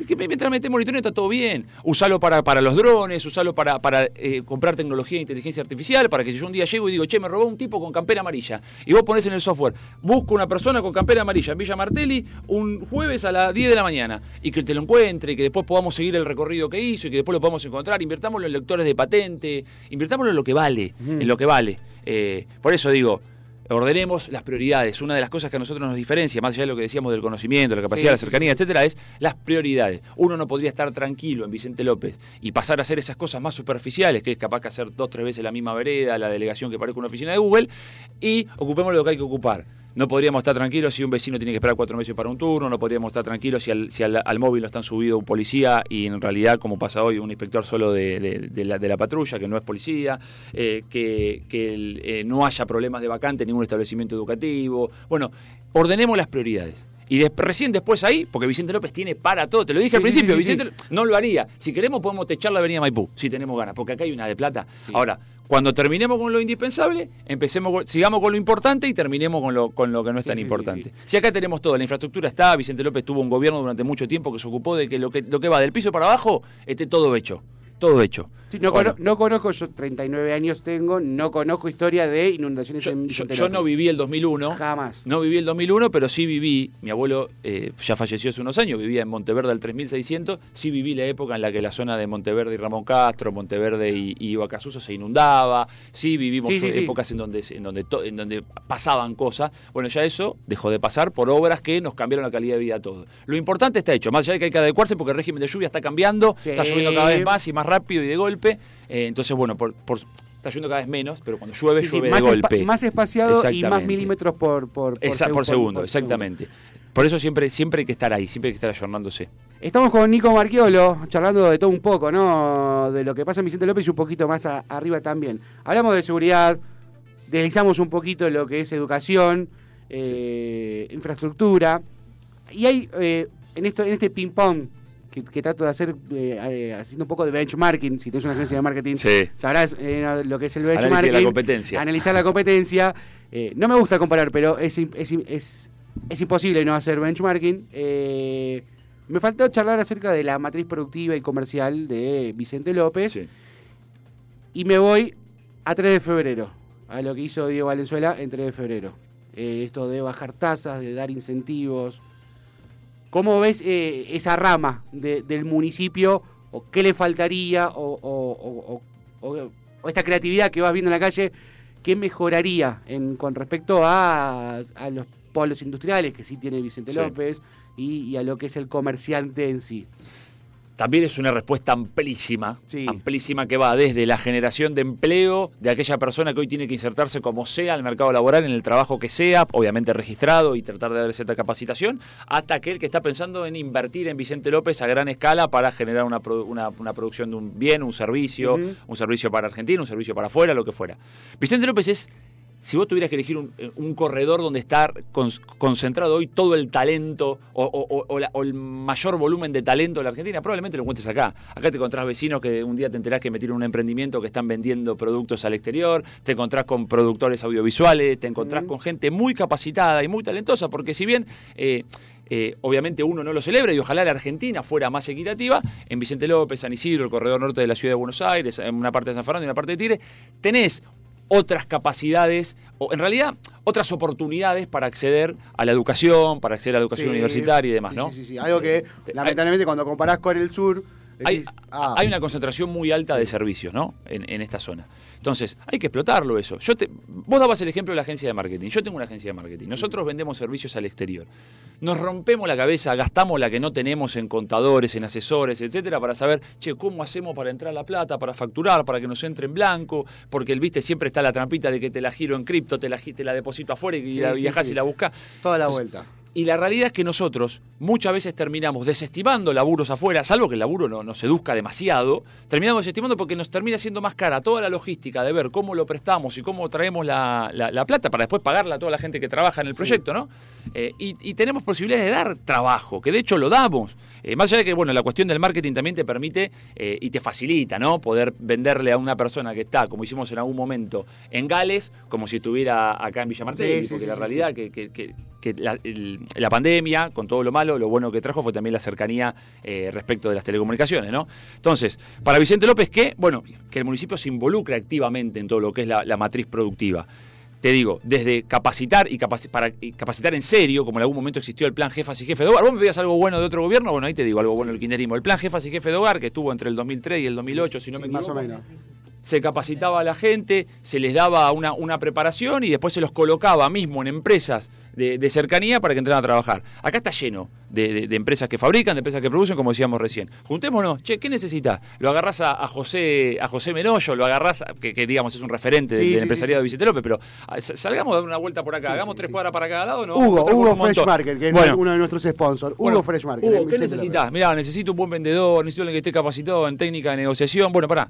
Que mientras metes monitoreo está todo bien. Usalo para, para los drones, usalo para, para eh, comprar tecnología de inteligencia artificial, para que si yo un día llego y digo, che, me robó un tipo con campera amarilla, y vos pones en el software, busco una persona con campera amarilla en Villa Martelli un jueves a las 10 de la mañana, y que te lo encuentre, y que después podamos seguir el recorrido que hizo, y que después lo podamos encontrar, invirtámoslo en lectores de patente, invirtámoslo en lo que vale, en lo que vale. Eh, por eso digo, ordenemos las prioridades. Una de las cosas que a nosotros nos diferencia, más allá de lo que decíamos del conocimiento, la capacidad, Sí, la cercanía, etcétera, es las prioridades. Uno no podría estar tranquilo en Vicente López y pasar a hacer esas cosas más superficiales, que es capaz que hacer dos, tres veces la misma vereda, la delegación que parezca una oficina de Google, y ocupemos lo que hay que ocupar. No podríamos estar tranquilos si un vecino tiene que esperar cuatro meses para un turno, no podríamos estar tranquilos si al, si al, al móvil no están subido un policía y en realidad, como pasa hoy, un inspector solo de, de- de la, de la patrulla, que no es policía, eh, que, que el, eh, no haya problemas de vacante en ningún establecimiento educativo. Bueno, ordenemos las prioridades. Y des- recién después ahí, porque Vicente López tiene para todo, te lo dije al Sí, principio, sí, sí, Vicente no lo haría. Si queremos podemos techar la avenida Maipú, si tenemos ganas, porque acá hay una de plata. Ahora, cuando terminemos con lo indispensable, empecemos sigamos con lo importante y terminemos con lo, con lo que no es Sí, tan sí, importante. sí. Si acá tenemos todo, la infraestructura está, Vicente López tuvo un gobierno durante mucho tiempo que se ocupó de que lo que, lo que va del piso para abajo esté todo hecho. Todo hecho. Sí, no, Bueno, cono- no conozco, yo 39 años tengo, no conozco historia de inundaciones yo, en yo- yo no viví el 2001. Jamás. No viví el 2001, pero sí viví, mi abuelo eh, ya falleció hace unos años, vivía en Monteverde al 3600, sí viví la época en la que la zona de Monteverde y Ramón Castro, Monteverde y, y Ibacasuso se inundaba, sí vivimos Sí, sí, épocas en donde, en, donde to- en donde pasaban cosas. Bueno, ya eso dejó de pasar por obras que nos cambiaron la calidad de vida a todos. Lo importante está hecho, más allá de que hay que adecuarse porque el régimen de lluvia está cambiando, está lloviendo cada vez más y más rápido y de golpe, eh, entonces bueno, por, por- está lloviendo cada vez menos, pero cuando llueve, Sí, sí, llueve más, de espa- golpe. más espaciado y más milímetros por, por, Esa- segu- por segundo, por exactamente. Por eso siempre, siempre hay que estar ahí, siempre hay que estar ayornándose. Estamos con Nico Marchiolo, charlando de todo un poco, ¿no? De lo que pasa en Vicente López y un poquito más a- arriba también. Hablamos de seguridad, deslizamos un poquito lo que es educación, eh, infraestructura. Y hay, eh, en, esto, en este ping-pong que, que trato de hacer, eh, eh, haciendo un poco de benchmarking, si tienes una agencia de marketing, Sí. sabrás eh, lo que es el benchmarking. la competencia. Analizar la competencia. Eh, no me gusta comparar, pero es, es, es, es imposible no hacer benchmarking. Me faltó charlar acerca de la matriz productiva y comercial de Vicente López. Sí. Y me voy a 3 de febrero, a lo que hizo Diego Valenzuela en 3 de febrero. Esto de bajar tasas, de dar incentivos. ¿Cómo ves eh, esa rama de- del municipio? ¿O qué le faltaría? O, o- esta creatividad que vas viendo en la calle ¿qué mejoraría en, con respecto a, a los polos industriales que sí tiene Vicente Sí. López y, y a lo que es el comerciante en sí? También es una respuesta amplísima, Sí. amplísima que va desde la generación de empleo de aquella persona que hoy tiene que insertarse como sea al mercado laboral en el trabajo que sea, obviamente registrado y tratar de dar cierta capacitación, hasta aquel que está pensando en invertir en Vicente López a gran escala para generar una, una- una producción de un bien, un servicio, un servicio para Argentina, un servicio para afuera, lo que fuera. Vicente López es si vos tuvieras que elegir un, eh, un corredor donde está con- concentrado hoy todo el talento o, o- o- o la- o el mayor volumen de talento de la Argentina, probablemente lo encuentres acá. Acá te encontrás vecinos que un día te enterás que metieron un emprendimiento que están vendiendo productos al exterior, te encontrás con productores audiovisuales, te encontrás con gente muy capacitada y muy talentosa, porque si bien... eh, eh, obviamente uno no lo celebra y ojalá la Argentina fuera más equitativa. En Vicente López, San Isidro, el corredor norte de la ciudad de Buenos Aires, en una parte de San Fernando y una parte de Tigre, tenés otras capacidades, o en realidad otras oportunidades para acceder a la educación, para acceder a la educación Sí, universitaria y demás, sí, ¿no? Sí, sí, sí. Algo que Te- lamentablemente cuando comparás con el sur, Hay, ah, hay una concentración muy alta de servicios, ¿no? En, en esta zona. Entonces, hay que explotarlo eso. Yo te, vos dabas el ejemplo de la agencia de marketing. Yo tengo una agencia de marketing. Nosotros vendemos servicios al exterior. Nos rompemos la cabeza, gastamos la que no tenemos en contadores, en asesores, etcétera, para saber, che, ¿cómo hacemos para entrar la plata, para facturar, para que nos entre en blanco? Porque el viste siempre está la trampita de que te la giro en cripto, te la, gi- te la deposito afuera y Sí, la sí, viajás sí. y la buscás. toda la Entonces, vuelta. Y la realidad es que nosotros muchas veces terminamos desestimando laburos afuera, salvo que el laburo no nos seduzca demasiado, terminamos desestimando porque nos termina siendo más cara toda la logística de ver cómo lo prestamos y cómo traemos la, la- la plata para después pagarla a toda la gente que trabaja en el proyecto, ¿no? Eh, y, y tenemos posibilidades de dar trabajo, que de hecho lo damos. Eh, más allá de que, bueno, la cuestión del marketing también te permite eh, y te facilita, ¿no? Poder venderle a una persona que está, como hicimos en algún momento, en Gales, como si estuviera acá en Villa Martelli, Sí, sí, porque sí, la sí, realidad que, que- que- que la, el- la pandemia, con todo lo malo, lo bueno que trajo fue también la cercanía respecto de las telecomunicaciones, ¿no? Entonces, para Vicente López, ¿qué? Bueno, que el municipio se involucre activamente en todo lo que es la, la matriz productiva. Te digo, desde capacitar y, capaci- para, y capacitar en serio, como en algún momento existió el plan Jefas y Jefe de Hogar. Vos me pedías algo bueno de otro gobierno, bueno, ahí te digo algo bueno del kirchnerismo. El plan Jefas y Jefe de Hogar, que estuvo entre el 2003 y el 2008, si no me Sí, más equivoco o menos. Se capacitaba a la gente, se les daba una, una preparación y después se los colocaba mismo en empresas de, de cercanía para que entraran a trabajar. Acá está lleno de, de- de empresas que fabrican, de empresas que producen, como decíamos recién. Juntémonos, che, ¿qué necesitas? Lo agarrás a, a José a José Menollo, lo agarrás, a- que, que, digamos es un referente del, sí, empresariado sí, de Vicente López, pero ah, sa- salgamos a dar una vuelta por acá, hagamos tres cuadras para cada lado, ¿no? Hugo, Hugo. Fresh Market, que es uno de nuestros sponsors. bueno, Hugo Fresh Market. Hugo, en ¿qué necesitas? Mirá, necesito un buen vendedor, necesito alguien que esté capacitado en técnica de negociación. Bueno, pará,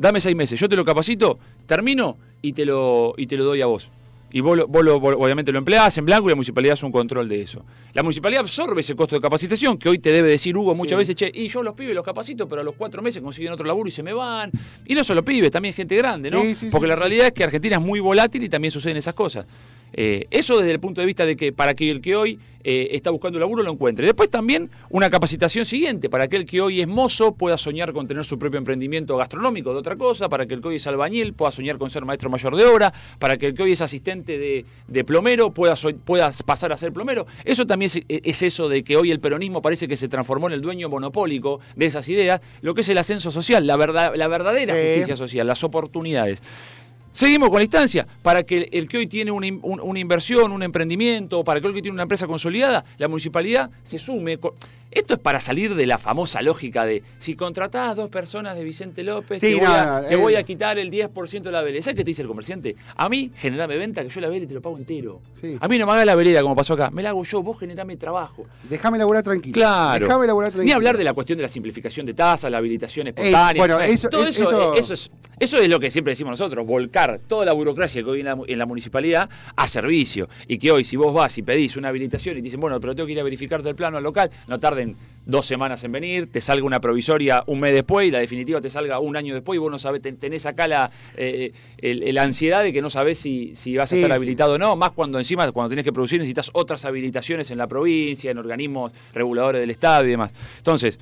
dame seis meses, yo te lo capacito, termino y te lo, y te lo doy a vos. Y vos, lo- vos lo- vos obviamente lo empleás en blanco y la municipalidad hace un control de eso. La municipalidad absorbe ese costo de capacitación que hoy te debe decir Hugo muchas Sí. veces, che, y yo los pibes los capacito, pero a los cuatro meses consiguen otro laburo y se me van. Y no solo pibes, también gente grande, ¿no? Sí, sí, Porque la realidad es que Argentina es muy volátil y también suceden esas cosas. Eh, eso desde el punto de vista de que para que el que hoy eh, está buscando laburo lo encuentre. Después también una capacitación siguiente, para que el que hoy es mozo pueda soñar con tener su propio emprendimiento gastronómico de otra cosa, para que el que hoy es albañil pueda soñar con ser maestro mayor de obra, para que el que hoy es asistente de, de plomero pueda, so- pueda pasar a ser plomero. Eso también es, es eso de que hoy el peronismo parece que se transformó en el dueño monopólico de esas ideas, lo que es el ascenso social, la, verdad, la verdadera Sí. justicia social, las oportunidades. Seguimos con la instancia. Para que el, que hoy tiene una inversión, un emprendimiento, para que el que tiene una empresa consolidada, la municipalidad se sume. Esto es para salir de la famosa lógica de si contratás dos personas de Vicente López, Sí, te, voy, a, no, te eh. voy a quitar el 10% de la vereda. ¿Sabes qué te dice el comerciante? A mí, generame venta, que yo la vereda te lo pago entero. Sí. A mí no me hagas la vereda como pasó acá. Me la hago yo, vos generame trabajo. Déjame laburar tranquilo. Claro. Déjame laburar tranquilo. Ni hablar de la cuestión de la simplificación de tasas, la habilitación espontánea. bueno, eso- todo es- eso, eso- eh, eso es, eso es lo que siempre decimos nosotros, volcar toda la burocracia que hoy en la, en la municipalidad a servicio. Y que hoy, si vos vas y pedís una habilitación y te dicen, bueno, pero tengo que ir a verificarte el plano al local, no tarden dos semanas en venir, te salga una provisoria un mes después y la definitiva te salga un año después y vos no sabés, ten- tenés acá la, eh, el- ansiedad de que no sabés si, si vas a estar sí. habilitado o no, más cuando encima, cuando tenés que producir, necesitas otras habilitaciones en la provincia, en organismos reguladores del Estado y demás. Entonces,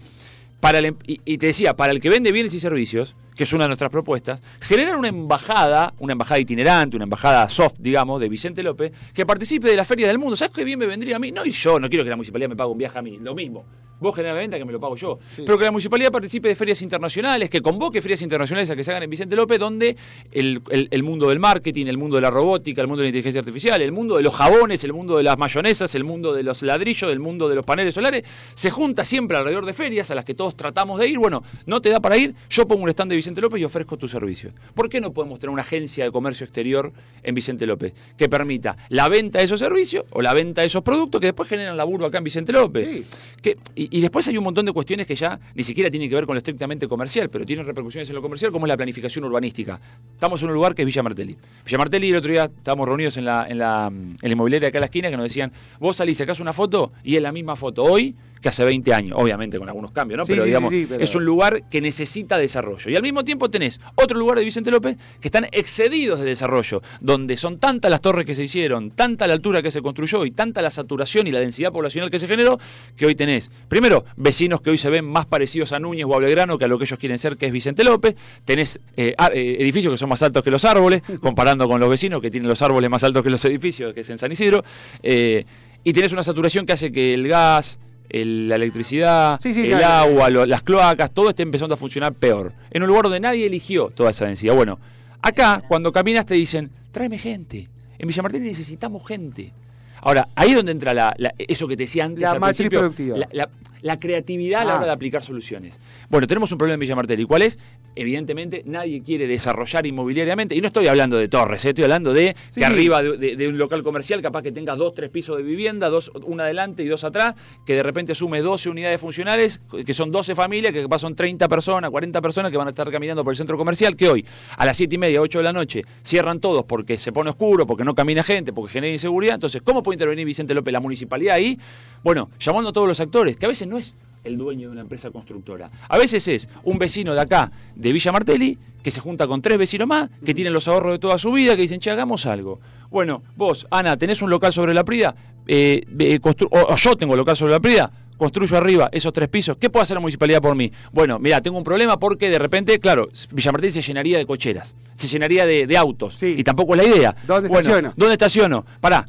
para el em- y, y te decía, para el que vende bienes y servicios, que es una de nuestras propuestas, generar una embajada, una embajada itinerante, una embajada soft, digamos, de Vicente López, que participe de la Feria del Mundo. ¿Sabes qué bien me vendría a mí? No, y yo no quiero que la municipalidad me pague un viaje a mí, lo mismo. Vos generás venta que me lo pago yo. Pero que la municipalidad participe de ferias internacionales, que convoque ferias internacionales a que se hagan en Vicente López, donde el, el- el mundo del marketing, el mundo de la robótica, el mundo de la inteligencia artificial, el mundo de los jabones, el mundo de las mayonesas, el mundo de los ladrillos, el mundo de los paneles solares, se junta siempre alrededor de ferias a las que todos tratamos de ir. Bueno, no te da para ir, yo pongo un stand de Vicente López y ofrezco tus servicios. ¿Por qué no podemos tener una agencia de comercio exterior en Vicente López que permita la venta de esos servicios o la venta de esos productos que después generan laburo acá en Vicente López? Sí. Que- y, y después hay un montón de cuestiones que ya ni siquiera tienen que ver con lo estrictamente comercial, pero tienen repercusiones en lo comercial, como es la planificación urbanística. Estamos en un lugar que es Villa Martelli. Villa Martelli, el otro día estábamos reunidos en la, en la, en la inmobiliaria acá en la esquina que nos decían, vos salís, sacás una foto y es la misma foto hoy que hace 20 años, obviamente con algunos cambios, ¿no? Sí, pero sí, digamos, sí, sí, pero- es un lugar que necesita desarrollo. Y al mismo tiempo tenés otro lugar de Vicente López que están excedidos de desarrollo, donde son tantas las torres que se hicieron, tanta la altura que se construyó y tanta la saturación y la densidad poblacional que se generó, que hoy tenés, primero, vecinos que hoy se ven más parecidos a Núñez o a Belgrano que a lo que ellos quieren ser, que es Vicente López, tenés eh, eh, edificios que son más altos que los árboles, comparando con los vecinos que tienen los árboles más altos que los edificios, que es en San Isidro, eh, y tenés una saturación que hace que el gas, el- la electricidad, Sí, sí, el claro. agua, lo- las cloacas, todo esté empezando a funcionar peor. En un lugar donde nadie eligió toda esa densidad. Bueno, acá, cuando caminas, te dicen, tráeme gente. En Villa Martín necesitamos gente. Ahora, ahí es donde entra la, la- eso que te decía antes La al matriz principio, productiva. La, la- creatividad a la Ah. hora de aplicar soluciones. Bueno, tenemos un problema en Villa Martelli. ¿Cuál es? Evidentemente, nadie quiere desarrollar inmobiliariamente. Y no estoy hablando de torres, ¿eh? estoy hablando de Sí, que sí. arriba de, de- de un local comercial capaz que tengas dos, tres pisos de vivienda, dos, una adelante y dos atrás, que de repente sume 12 unidades funcionales, que son 12 familias, que capaz son 30 personas, 40 personas que van a estar caminando por el centro comercial, que hoy a las 7 y media, 8 de la noche cierran todos porque se pone oscuro, porque no camina gente, porque genera inseguridad. Entonces, ¿cómo puede intervenir Vicente López, la municipalidad ahí? Bueno, llamando a todos los actores, que a veces no es el dueño de una empresa constructora. A veces es un vecino de acá, de Villa Martelli, que se junta con tres vecinos más, que tienen los ahorros de toda su vida, que dicen, che, hagamos algo. Bueno, vos, Ana, tenés un local sobre la Prida, eh, eh, o, o yo tengo local sobre la Prida, construyo arriba esos tres pisos. ¿Qué puede hacer la municipalidad por mí? Bueno, mira, tengo un problema porque de repente, claro, Villa Martelli se llenaría de cocheras, se llenaría de, de autos. Sí. Y tampoco es la idea. ¿Dónde Bueno, estaciono? ¿Dónde estaciono? Pará.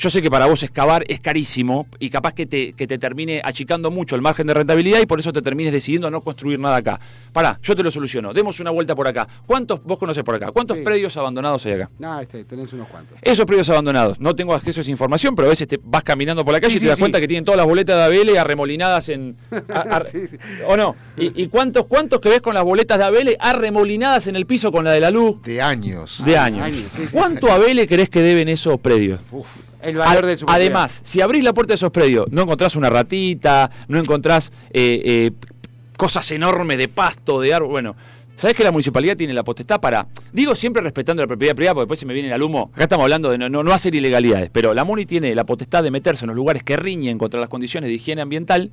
Yo sé que para vos excavar es carísimo y capaz que te, que te termine achicando mucho el margen de rentabilidad y por eso te termines decidiendo a no construir nada acá. Pará, yo te lo soluciono. Demos una vuelta por acá. ¿Cuántos, vos conocés por acá? ¿Cuántos Sí. predios abandonados hay acá? No, este, tenés unos cuantos. Esos predios abandonados, no tengo acceso a esa información, pero a veces te vas caminando por la calle Sí, y te sí, das sí. cuenta que tienen todas las boletas de ABL arremolinadas en. a- a- Sí, sí. ¿O no? ¿Y, y cuántos, cuántos que ves con las boletas de ABL arremolinadas en el piso con la de la luz? De años. De Ah, años. años, sí, sí, ¿Cuánto sí. ABL crees que deben esos predios? El valor de su propiedad. Además, si abrís la puerta de esos predios, no encontrás una ratita, no encontrás eh, eh, cosas enormes de pasto, de árbol. Bueno, ¿sabés que la municipalidad tiene la potestad para.? Digo siempre respetando la propiedad privada, porque después se me viene el humo. Acá estamos hablando de no, no, no hacer ilegalidades, pero la MUNI tiene la potestad de meterse en los lugares que riñen contra las condiciones de higiene ambiental.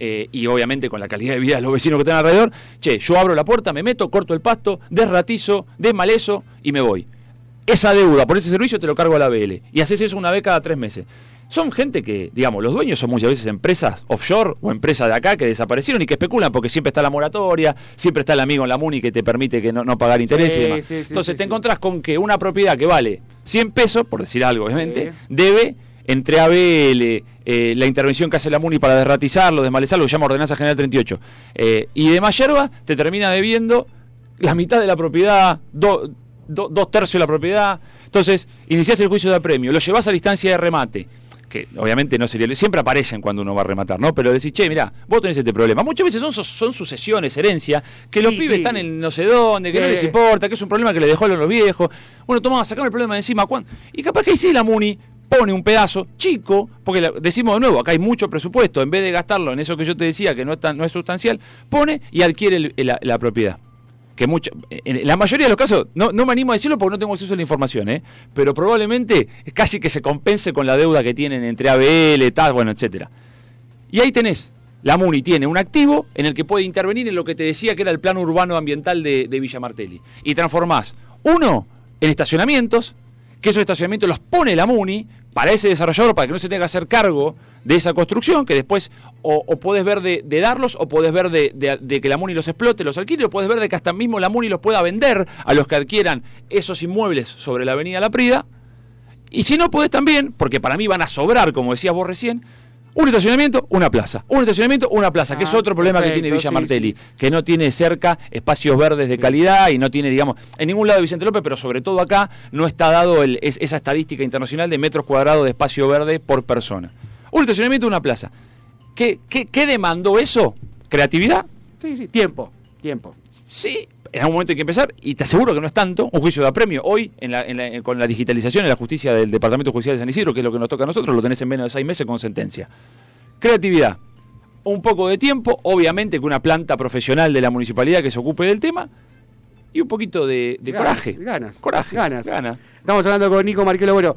eh, y obviamente con la calidad de vida de los vecinos que están alrededor, che, yo abro la puerta, me meto, corto el pasto, desratizo, desmalezo y me voy esa deuda por ese servicio te lo cargo a la BL. Y haces eso una vez cada tres meses. Son gente que, digamos, los dueños son muchas veces empresas offshore o empresas de acá que desaparecieron y que especulan porque siempre está la moratoria, siempre está el amigo en la MUNI que te permite que no, no pagar interés Sí, y demás. sí, sí, Entonces te encontrás con que una propiedad que vale 100 pesos, por decir algo, obviamente, debe entre ABL, eh, la intervención que hace la MUNI para desratizarlo, desmalezarlo, que se llama Ordenanza General 38, eh, y demás yerba, te termina debiendo la mitad de la propiedad, do- do- dos tercios de la propiedad. Entonces, iniciás el juicio de apremio, lo llevas a la instancia de remate, que obviamente no sería. Siempre aparecen cuando uno va a rematar, ¿no? Pero decís, che, mirá, vos tenés este problema. Muchas veces son, son sucesiones, herencia, que los Sí, pibes sí. están en no sé dónde, que Sí. no les importa, que es un problema que le dejó a los viejos. Bueno, tomá, sacame el problema de encima. ¿cuán? Y capaz que ahí sí la MUNI pone un pedazo chico, porque la- decimos de nuevo, acá hay mucho presupuesto, en vez de gastarlo en eso que yo te decía, que no es, tan, no es sustancial, pone y adquiere el- la, la propiedad. Que mucho, en la mayoría de los casos, no, no me animo a decirlo porque no tengo acceso a la información, ¿eh? pero probablemente casi que se compense con la deuda que tienen entre ABL, tal, bueno, etcétera. Y ahí tenés, la MUNI tiene un activo en el que puede intervenir en lo que te decía que era el plan urbano ambiental de, de Villa Martelli. Y transformás, uno, en estacionamientos, que esos estacionamientos los pone la MUNI para ese desarrollador, para que no se tenga que hacer cargo de esa construcción, que después o, o podés ver de, darlos o podés ver de que la MUNI los explote, los alquile, o podés ver de que hasta mismo la MUNI los pueda vender a los que adquieran esos inmuebles sobre la avenida La Prida. Y si no podés también, porque para mí van a sobrar, como decías vos recién, un estacionamiento, una plaza. Un estacionamiento, una plaza, que es Ah, otro problema que tiene Villa sí, Martelli, sí. que no tiene cerca espacios verdes de calidad y no tiene, digamos, en ningún lado de Vicente López, pero sobre todo acá no está dado el- es- esa estadística internacional de metros cuadrados de espacio verde por persona. Un estacionamiento, una plaza. ¿Qué, qué, qué demandó eso? ¿Creatividad? Sí, sí, tiempo, tiempo. Sí, en algún momento hay que empezar y te aseguro que no es tanto un juicio de apremio. Hoy, en la- en la- en- con la digitalización en la justicia del Departamento Judicial de San Isidro, que es lo que nos toca a nosotros, lo tenés en menos de seis meses con sentencia. Creatividad. Un poco de tiempo, obviamente que una planta profesional de la municipalidad que se ocupe del tema y un poquito de, de Ganas, coraje. Ganas. Coraje. Ganas. Ganas. Estamos hablando con Nico Marquelo. Bueno,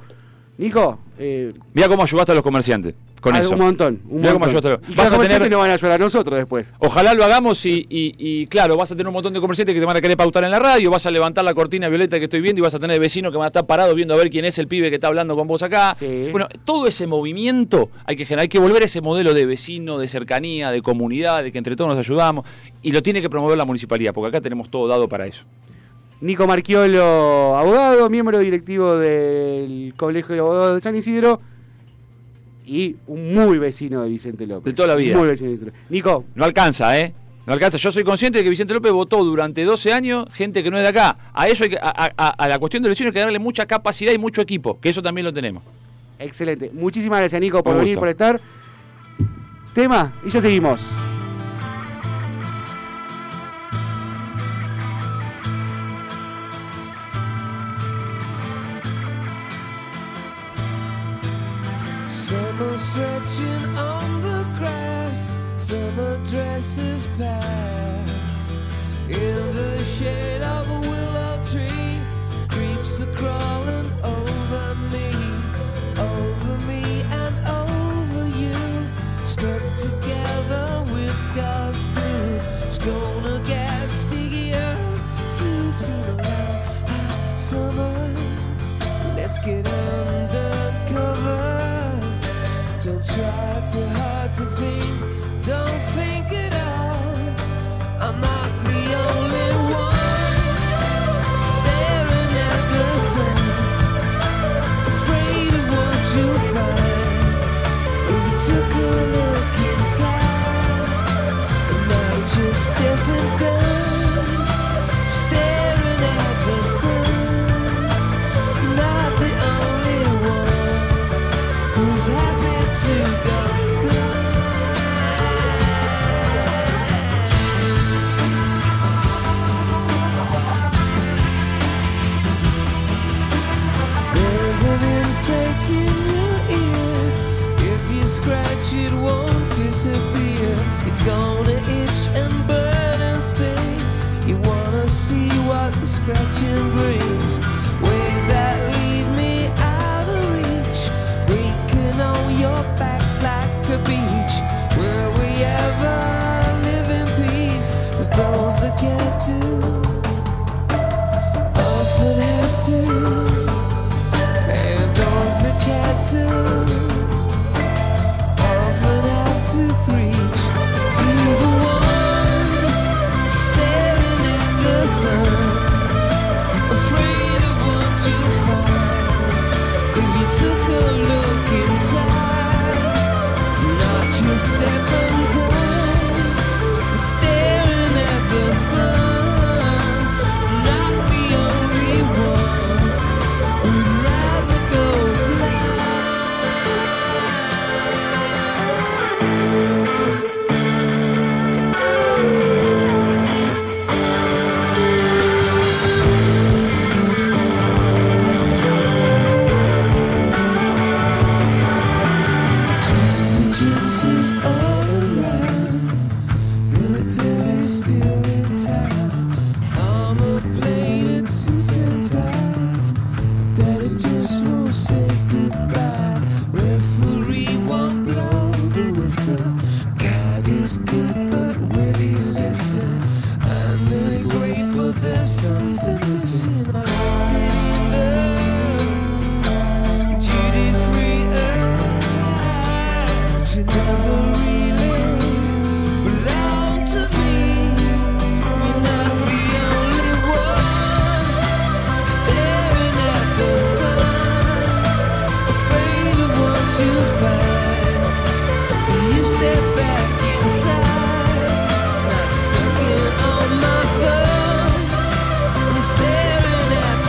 Nico, eh, Mira cómo ayudaste a los comerciantes con ah, eso. un montón. Un Mirá cómo ayudaste a- Y Vas los a comerciantes tener- nos van a ayudar a nosotros después. Ojalá lo hagamos y, y- y, claro, vas a tener un montón de comerciantes que te van a querer pautar en la radio, vas a levantar la cortina violeta que estoy viendo y vas a tener vecinos que van a estar parados viendo a ver quién es el pibe que está hablando con vos acá. Sí. Bueno, todo ese movimiento hay que generar, hay que volver a ese modelo de vecino, de cercanía, de comunidad, de que entre todos nos ayudamos y lo tiene que promover la municipalidad, porque acá tenemos todo dado para eso. Nico Marchiolo, abogado, miembro directivo del Colegio de Abogados de San Isidro y un muy vecino de Vicente López. De toda la vida. Muy vecino de Vicente López. Nico, No alcanza, ¿eh? No alcanza. Yo soy consciente de que Vicente López votó durante 12 años gente que no es de acá. A eso hay que, a, a- a la cuestión del vecino hay que darle mucha capacidad y mucho equipo, que eso también lo tenemos. excelente. Muchísimas gracias, Nico, por venir, por estar. Tema, y ya seguimos.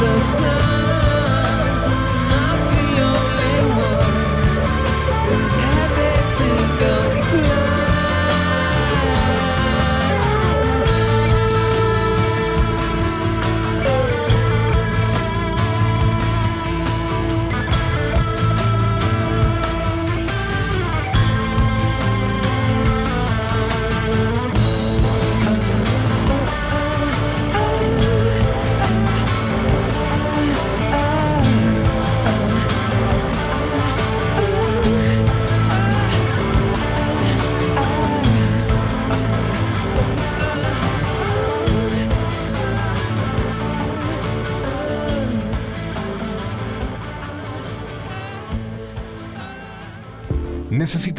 the sun.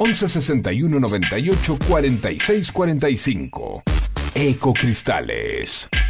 11 61 98 46 45. Ecocristales.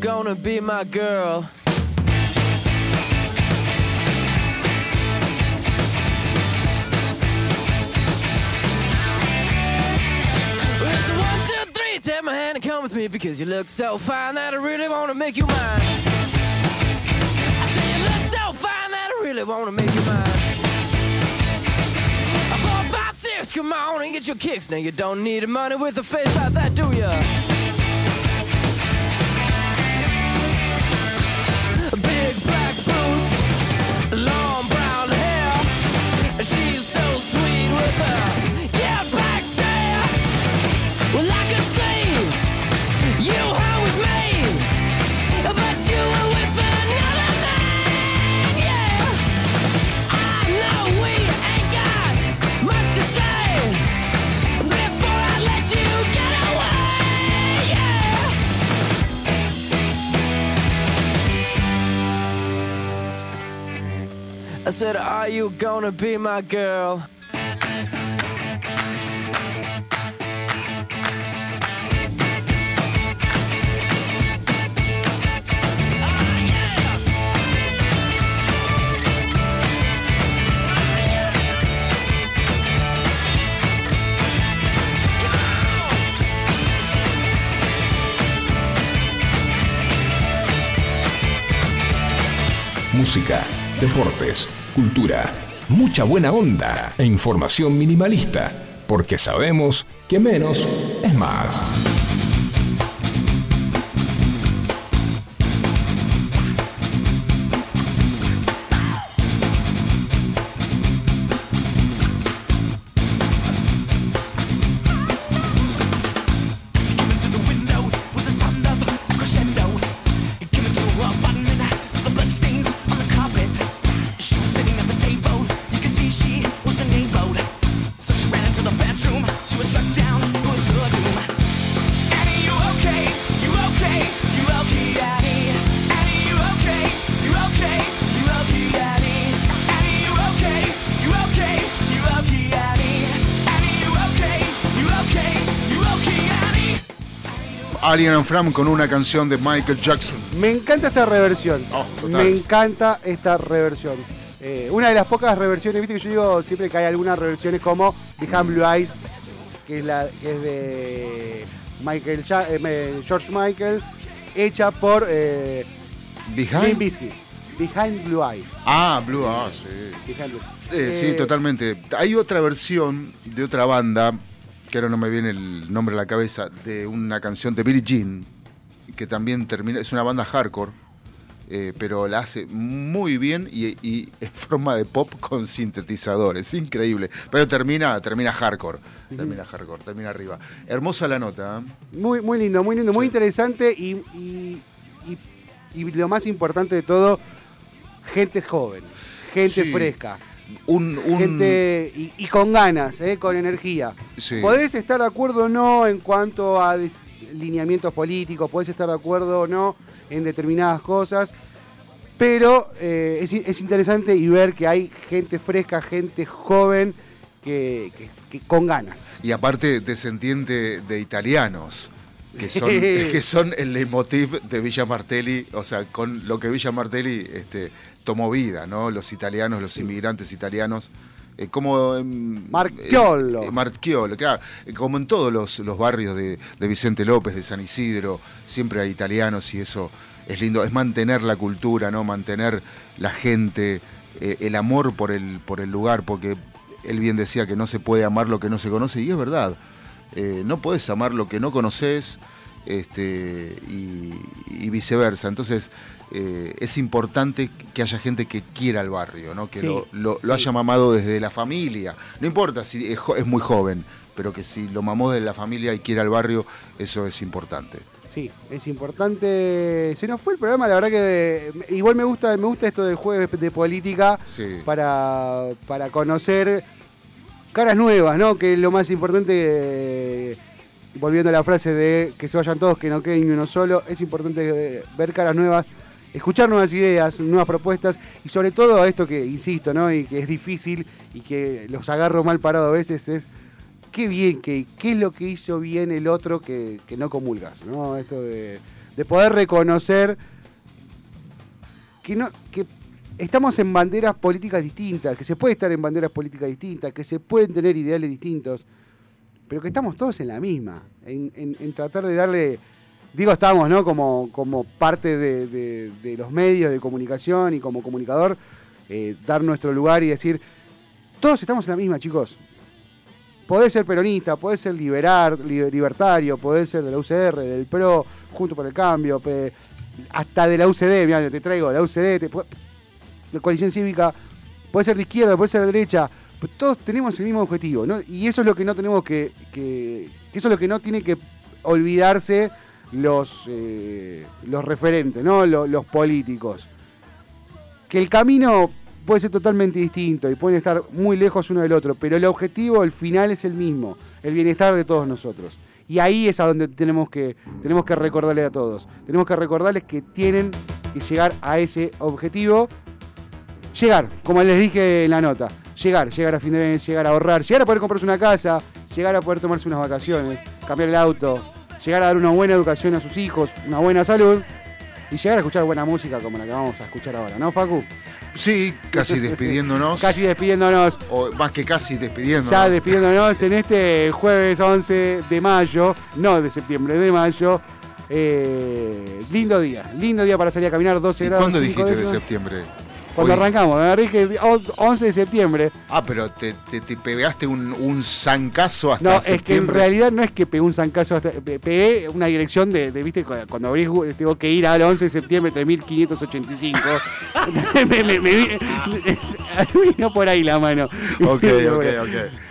Gonna be my girl? It's a one, two, three. Take my hand and come with me because you look so fine that I really want to make you mine. I say you look so fine that I really want to make you mine. Four, five, six, come on and get your kicks. Now you don't need money with a face like that, do ya? Said, Are you gonna be my girl? Música, deportes, cultura, mucha buena onda e información minimalista, porque sabemos que menos es más. Alien and Fram con una canción de Michael Jackson. Me encanta esta reversión. Oh. Me encanta esta reversión. Eh, una de las pocas reversiones, viste que yo digo siempre que hay algunas reversiones como Behind Blue Eyes, que es, la, que es de Michael eh, George Michael, hecha por eh, Behind. Behind Blue Eyes. Ah, Blue, ah, sí. Behind Blue- Eh, sí, Eh, totalmente. Hay otra versión de otra banda, que ahora no me viene el nombre a la cabeza, de una canción de Billie Jean, que también termina, es una banda hardcore, eh, pero la hace muy bien y, y en forma de pop con sintetizadores, increíble. Pero termina, termina hardcore, termina hardcore, termina arriba. Hermosa la nota. ¿eh? Muy, muy lindo, muy lindo, muy interesante y, y- y- y lo más importante de todo, gente joven, gente Sí. fresca. Un, un- gente y, y con ganas, ¿eh? con energía. Sí. Podés estar de acuerdo o no en cuanto a lineamientos políticos, podés estar de acuerdo o no en determinadas cosas, pero eh, es, es interesante y ver que hay gente fresca, gente joven, que, que- que con ganas. Y aparte descendiente de italianos, que son, que son el leitmotiv de Villa Martelli, o sea, con lo que Villa Martelli este, tomó vida, ¿no? Los italianos, los inmigrantes italianos. eh, como en- Marchiolo. eh, Marchiolo, claro. eh, Como en todos los, los barrios de, de Vicente López, de San Isidro, siempre hay italianos y eso es lindo. Es mantener la cultura, ¿no? Mantener la gente, el amor por el, por el lugar, porque él bien decía que no se puede amar lo que no se conoce, y es verdad. Eh, no podés amar lo que no conoces este, y, y viceversa. Entonces, eh, es importante que haya gente que quiera el barrio, ¿no? que Sí, lo, lo- sí. lo haya mamado desde la familia. No importa si es, muy joven, pero que si lo mamó desde la familia y quiera el barrio, eso es importante. Sí, es importante. Se nos fue el programa, la verdad que eh, igual me gusta, me gusta esto del jueves de política Sí. para, para conocer caras nuevas, ¿no? Que es lo más importante, volviendo a la frase de que se vayan todos, que no quede ni uno solo, es importante eh, ver caras nuevas, escuchar nuevas ideas, nuevas propuestas y sobre todo esto que, insisto, ¿no? Y que es difícil y que los agarro mal parado a veces es qué bien, que, qué es lo que hizo bien el otro que, que no comulgas, ¿no? Esto de, de poder reconocer que no que estamos en banderas políticas distintas, que se puede estar en banderas políticas distintas, que se pueden tener ideales distintos, pero que estamos todos en la misma, en, tratar de darle, digo estamos, ¿no? Como, como parte de, de- los medios de comunicación y como comunicador, eh, dar nuestro lugar y decir, todos estamos en la misma, chicos. Podés ser peronista, podés ser liberar, li- libertario, podés ser de la UCR, del PRO, Junto por el Cambio, hasta de la UCD, mira, te traigo, la UCD, te, la coalición cívica, puede ser de izquierda, puede ser de derecha, pero todos tenemos el mismo objetivo, ¿no? Y eso es lo que no tenemos que, que, eso es lo que no tiene que olvidarse los, eh, los referentes, ¿no? Lo- los políticos. Que el camino puede ser totalmente distinto y pueden estar muy lejos uno del otro, pero el objetivo, el final es el mismo, el bienestar de todos nosotros. Y ahí es a donde tenemos que, tenemos que recordarle a todos. Tenemos que recordarles que tienen que llegar a ese objetivo. Llegar, como les dije en la nota. Llegar, llegar a fin de mes, llegar a ahorrar, llegar a poder comprarse una casa, llegar a poder tomarse unas vacaciones, cambiar el auto, llegar a dar una buena educación a sus hijos, una buena salud y llegar a escuchar buena música como la que vamos a escuchar ahora, ¿no, Facu? Sí, casi despidiéndonos. Casi despidiéndonos. O más que casi despidiéndonos. Ya despidiéndonos en este jueves 11 de mayo, no de septiembre, de mayo. Eh, lindo día, lindo día para salir a caminar, 12 ¿Y grados. ¿Cuándo 5 dijiste de septiembre? Cuando Hoy. arrancamos, me dije 11 de septiembre. Ah, pero te, te, te pegaste un, un zancazo hasta No, es que en septiembre. realidad no es que pegué un zancazo, hasta, pe- pegué una dirección de, de, viste, cu- cuando abrís, tengo que ir al 11 de septiembre de 1585. me, me, me, vi- vino por ahí la mano. Ok, ok, ok,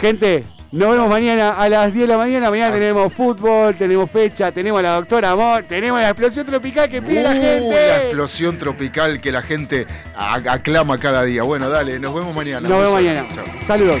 Gente, nos vemos mañana a las 10 de la mañana. Mañana tenemos fútbol, tenemos fecha, tenemos a la doctora Amor, tenemos la explosión tropical que pide la Uh, gente. La explosión tropical que la gente aclama cada día. Bueno, dale, nos vemos mañana. Nos vemos mañana. Saludos.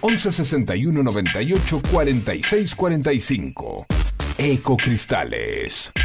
11 61 98 46 45. Ecocristales.